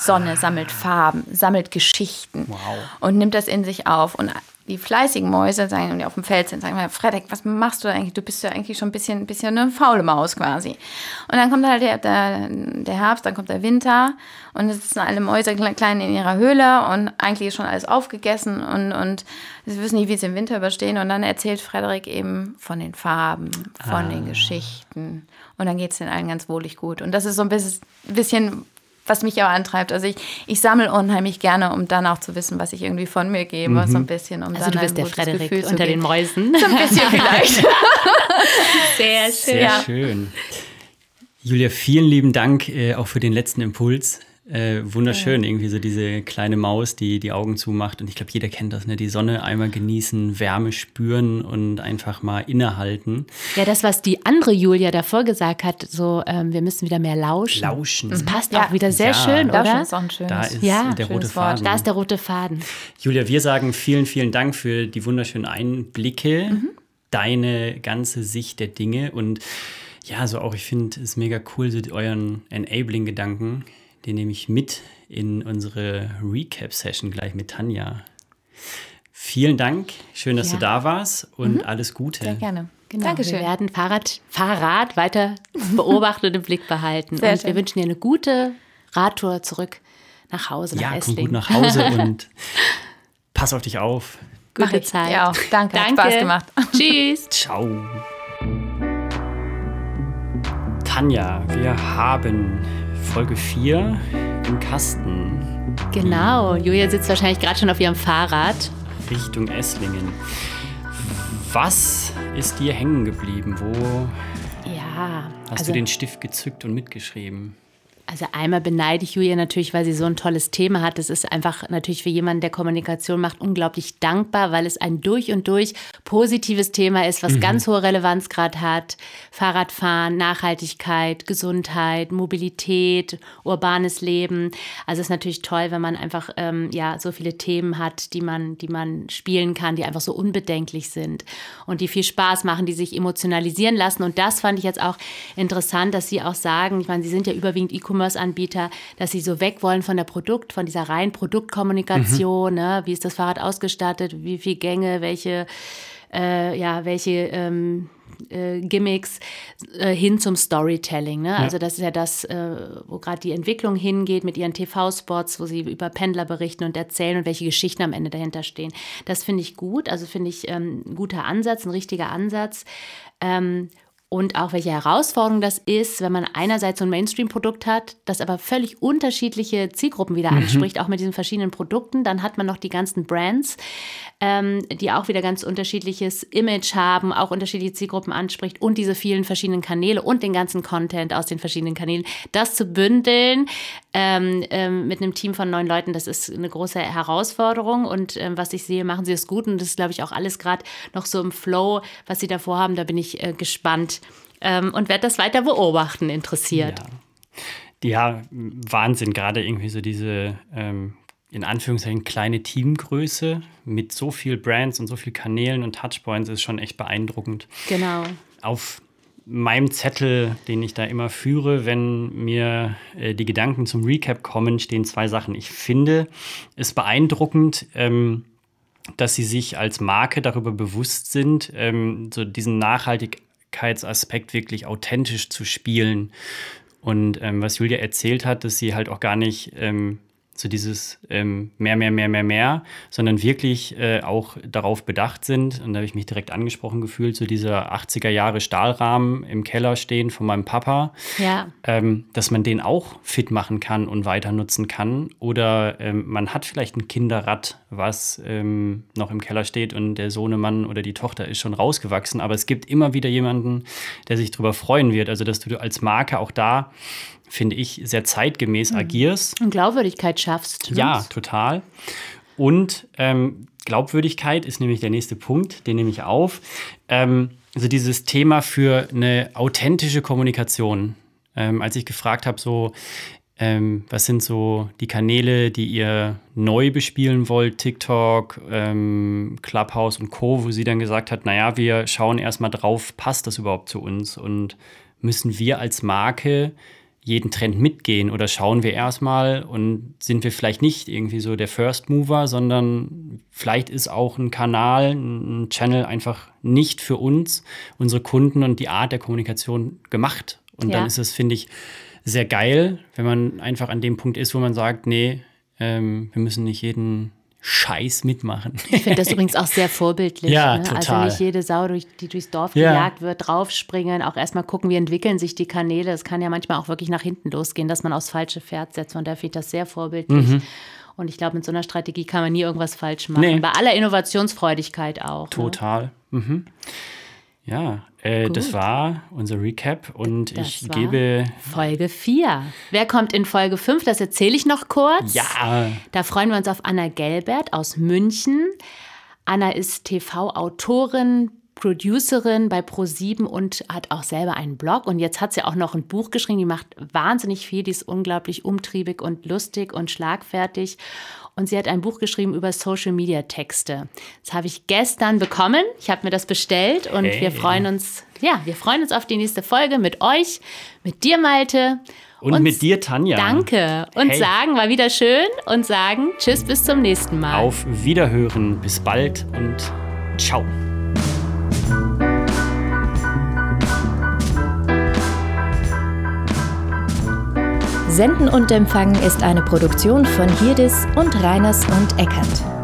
S1: Sonne, sammelt Farben, sammelt Geschichten
S3: Wow.
S1: und nimmt das in sich auf. Und die fleißigen Mäuse sagen, die auf dem Feld sind, sagen mal, Frederik, was machst du eigentlich? Du bist ja eigentlich schon ein bisschen, bisschen eine faule Maus quasi. Und dann kommt halt der, der, der Herbst, dann kommt der Winter und es sitzen alle Mäuse kle- klein in ihrer Höhle und eigentlich ist schon alles aufgegessen und, und sie wissen nicht, wie sie den Winter überstehen. Und dann erzählt Frederik eben von den Farben, von den Geschichten. Und dann geht es den allen ganz wohlig gut. Und das ist so ein bisschen, bisschen was mich auch antreibt. Also ich, ich sammle unheimlich gerne, um dann auch zu wissen, was ich irgendwie von mir gebe, so ein bisschen, um
S4: Also
S1: dann
S4: du
S1: ein
S4: bist der
S1: gutes
S4: Frederik
S1: Gefühl
S4: unter den. Mäusen.
S1: So ein bisschen vielleicht.
S4: Sehr schön.
S3: Sehr schön. Julia, vielen lieben Dank äh, auch für den letzten Impuls. Äh, wunderschön, irgendwie so diese kleine Maus, die die Augen zumacht. Und ich glaube, jeder kennt das, ne? Die Sonne einmal genießen, Wärme spüren und einfach mal innehalten.
S4: Ja, das, was die andere Julia davor gesagt hat, so, ähm, wir müssen wieder mehr lauschen.
S3: Lauschen.
S4: Das passt
S1: Ja.
S4: auch wieder sehr
S3: Ja.
S4: schön,
S1: Lauschen
S4: oder?
S1: ist auch ein schönes.
S3: Da ist
S4: Ja,
S3: der rote
S1: Wort.
S3: Faden.
S4: Da ist der rote Faden.
S3: Julia, wir sagen vielen, vielen Dank für die wunderschönen Einblicke, deine ganze Sicht der Dinge und ja, so auch, ich finde es mega cool, so euren Enabling-Gedanken, den nehme ich mit in unsere Recap-Session gleich mit Tanja. Vielen Dank, schön, dass
S4: Ja.
S3: du da warst und alles Gute.
S1: Sehr gerne.
S4: Genau,
S1: Dankeschön.
S4: Wir werden Fahrrad, Fahrrad weiter beobachten und im Blick behalten.
S1: Sehr
S4: und wir
S1: schön.
S4: wünschen dir eine gute Radtour zurück nach Hause, nach
S3: Ja, komm
S4: Esslingen.
S3: gut nach Hause und pass auf dich auf.
S4: Gute. Zeit.
S1: Ja, auch. Danke, hat Spaß gemacht.
S4: Tschüss.
S3: Ciao. Tanja, wir haben Folge 4 im Kasten
S4: Genau, Julia sitzt wahrscheinlich gerade schon auf ihrem Fahrrad.
S3: Richtung Esslingen. Was ist dir hängen geblieben? Wo
S4: Ja,
S3: hast
S4: also,
S3: du den Stift gezückt und mitgeschrieben?
S4: Also einmal beneide ich Julia natürlich, weil sie so ein tolles Thema hat. Das ist einfach natürlich für jemanden, der Kommunikation macht, unglaublich dankbar, weil es ein durch und durch positives Thema ist, was ganz hohe Relevanz gerade hat. Fahrradfahren, Nachhaltigkeit, Gesundheit, Mobilität, urbanes Leben. Also es ist natürlich toll, wenn man einfach ähm, ja so viele Themen hat, die man, die man spielen kann, die einfach so unbedenklich sind und die viel Spaß machen, die sich emotionalisieren lassen. Und das fand ich jetzt auch interessant, dass Sie auch sagen, ich meine, Sie sind ja überwiegend E-Commerce-Anbieter, dass Sie so weg wollen von der Produkt, von dieser reinen Produktkommunikation. Ne? Wie ist das Fahrrad ausgestattet? Wie viele Gänge? Welche äh, ja, welche ähm, äh, Gimmicks äh, hin zum Storytelling. Ne? Also das ist ja das, äh, wo gerade die Entwicklung hingeht mit ihren TV-Spots, wo sie über Pendler berichten und erzählen und welche Geschichten am Ende dahinter stehen. Das finde ich gut, also finde ich ähm, ein guter Ansatz, ein richtiger Ansatz. Ähm, und auch welche Herausforderung das ist, wenn man einerseits so ein Mainstream-Produkt hat, das aber völlig unterschiedliche Zielgruppen wieder anspricht, auch mit diesen verschiedenen Produkten. Dann hat man noch die ganzen Brands, ähm, die auch wieder ganz unterschiedliches Image haben, auch unterschiedliche Zielgruppen anspricht und diese vielen verschiedenen Kanäle und den ganzen Content aus den verschiedenen Kanälen. Das zu bündeln ähm, ähm, mit einem Team von neun Leuten, das ist eine große Herausforderung. Und ähm, was ich sehe, machen sie es gut. Und das ist, glaube ich, auch alles gerade noch so im Flow, was sie davor haben. Da bin ich äh, gespannt ähm, und werde das weiter beobachten, interessiert.
S3: Ja. ja, Wahnsinn, gerade irgendwie so diese ähm, in Anführungszeichen kleine Teamgröße mit so viel Brands und so viel Kanälen und Touchpoints ist schon echt beeindruckend.
S4: Genau.
S3: Auf meinem Zettel, den ich da immer führe, wenn mir äh, die Gedanken zum Recap kommen, stehen zwei Sachen. Ich finde es beeindruckend, ähm, dass sie sich als Marke darüber bewusst sind, ähm, so diesen Nachhaltigkeitsaspekt wirklich authentisch zu spielen. Und ähm, was Julia erzählt hat, dass sie halt auch gar nicht ähm, so dieses ähm, mehr, mehr, mehr, mehr, mehr, sondern wirklich äh, auch darauf bedacht sind, und da habe ich mich direkt angesprochen gefühlt, so dieser 80er Jahre Stahlrahmen im Keller stehen von meinem Papa,
S4: ja.
S3: ähm, dass man den auch fit machen kann und weiter nutzen kann. Oder ähm, man hat vielleicht ein Kinderrad, was ähm, noch im Keller steht und der Sohnemann oder die Tochter ist schon rausgewachsen, aber es gibt immer wieder jemanden, der sich darüber freuen wird. Also, dass du als Marke auch da finde ich, sehr zeitgemäß mhm. agierst.
S4: Und Glaubwürdigkeit schaffst.
S3: Ja, total. Und ähm, Glaubwürdigkeit ist nämlich der nächste Punkt, den nehme ich auf. Ähm, also dieses Thema für eine authentische Kommunikation. Ähm, als ich gefragt habe, so, ähm, was sind so die Kanäle, die ihr neu bespielen wollt, TikTok, ähm, Clubhouse und Co., wo sie dann gesagt hat, naja, wir schauen erstmal drauf, passt das überhaupt zu uns und müssen wir als Marke jeden Trend mitgehen oder schauen wir erstmal und sind wir vielleicht nicht irgendwie so der First Mover, sondern vielleicht ist auch ein Kanal, ein Channel einfach nicht für uns, unsere Kunden und die Art der Kommunikation gemacht. Und ja. dann ist es, finde ich, sehr geil, wenn man einfach an dem Punkt ist, wo man sagt, nee, ähm, wir müssen nicht jeden Scheiß mitmachen.
S4: Ich finde das übrigens auch sehr vorbildlich.
S3: Ja,
S4: ne?
S3: total.
S4: Also nicht jede Sau, durch, die durchs Dorf ja. gejagt wird, draufspringen, auch erstmal gucken, wie entwickeln sich die Kanäle. Es kann ja manchmal auch wirklich nach hinten losgehen, dass man aufs falsche Pferd setzt. Und da finde ich das sehr vorbildlich. Mhm. Und ich glaube, mit so einer Strategie kann man nie irgendwas falsch machen. Nee. Bei aller Innovationsfreudigkeit auch. Ne?
S3: Total. Ne? Mhm. Ja, äh, das war unser Recap und das ich gebe.
S4: Folge 4. Wer kommt in Folge 5? Das erzähle ich noch kurz.
S3: Ja.
S4: Da freuen wir uns auf Anna Gelbert aus München. Anna ist TV-Autorin, Producerin bei Pro7 und hat auch selber einen Blog. Und jetzt hat sie auch noch ein Buch geschrieben. Die macht wahnsinnig viel. Die ist unglaublich umtriebig und lustig und schlagfertig und sie hat ein Buch geschrieben über Social Media Texte. Das habe ich gestern bekommen. Ich habe mir das bestellt und hey. wir freuen uns, ja, wir freuen uns auf die nächste Folge mit euch, mit dir, Malte.
S3: Und, und mit dir, Tanja.
S4: Danke. Und hey. sagen, war wieder schön und sagen Tschüss, bis zum nächsten Mal.
S3: Auf Wiederhören. Bis bald und ciao.
S2: Senden und Empfangen ist eine Produktion von Hirdis und Reiners und Eckert.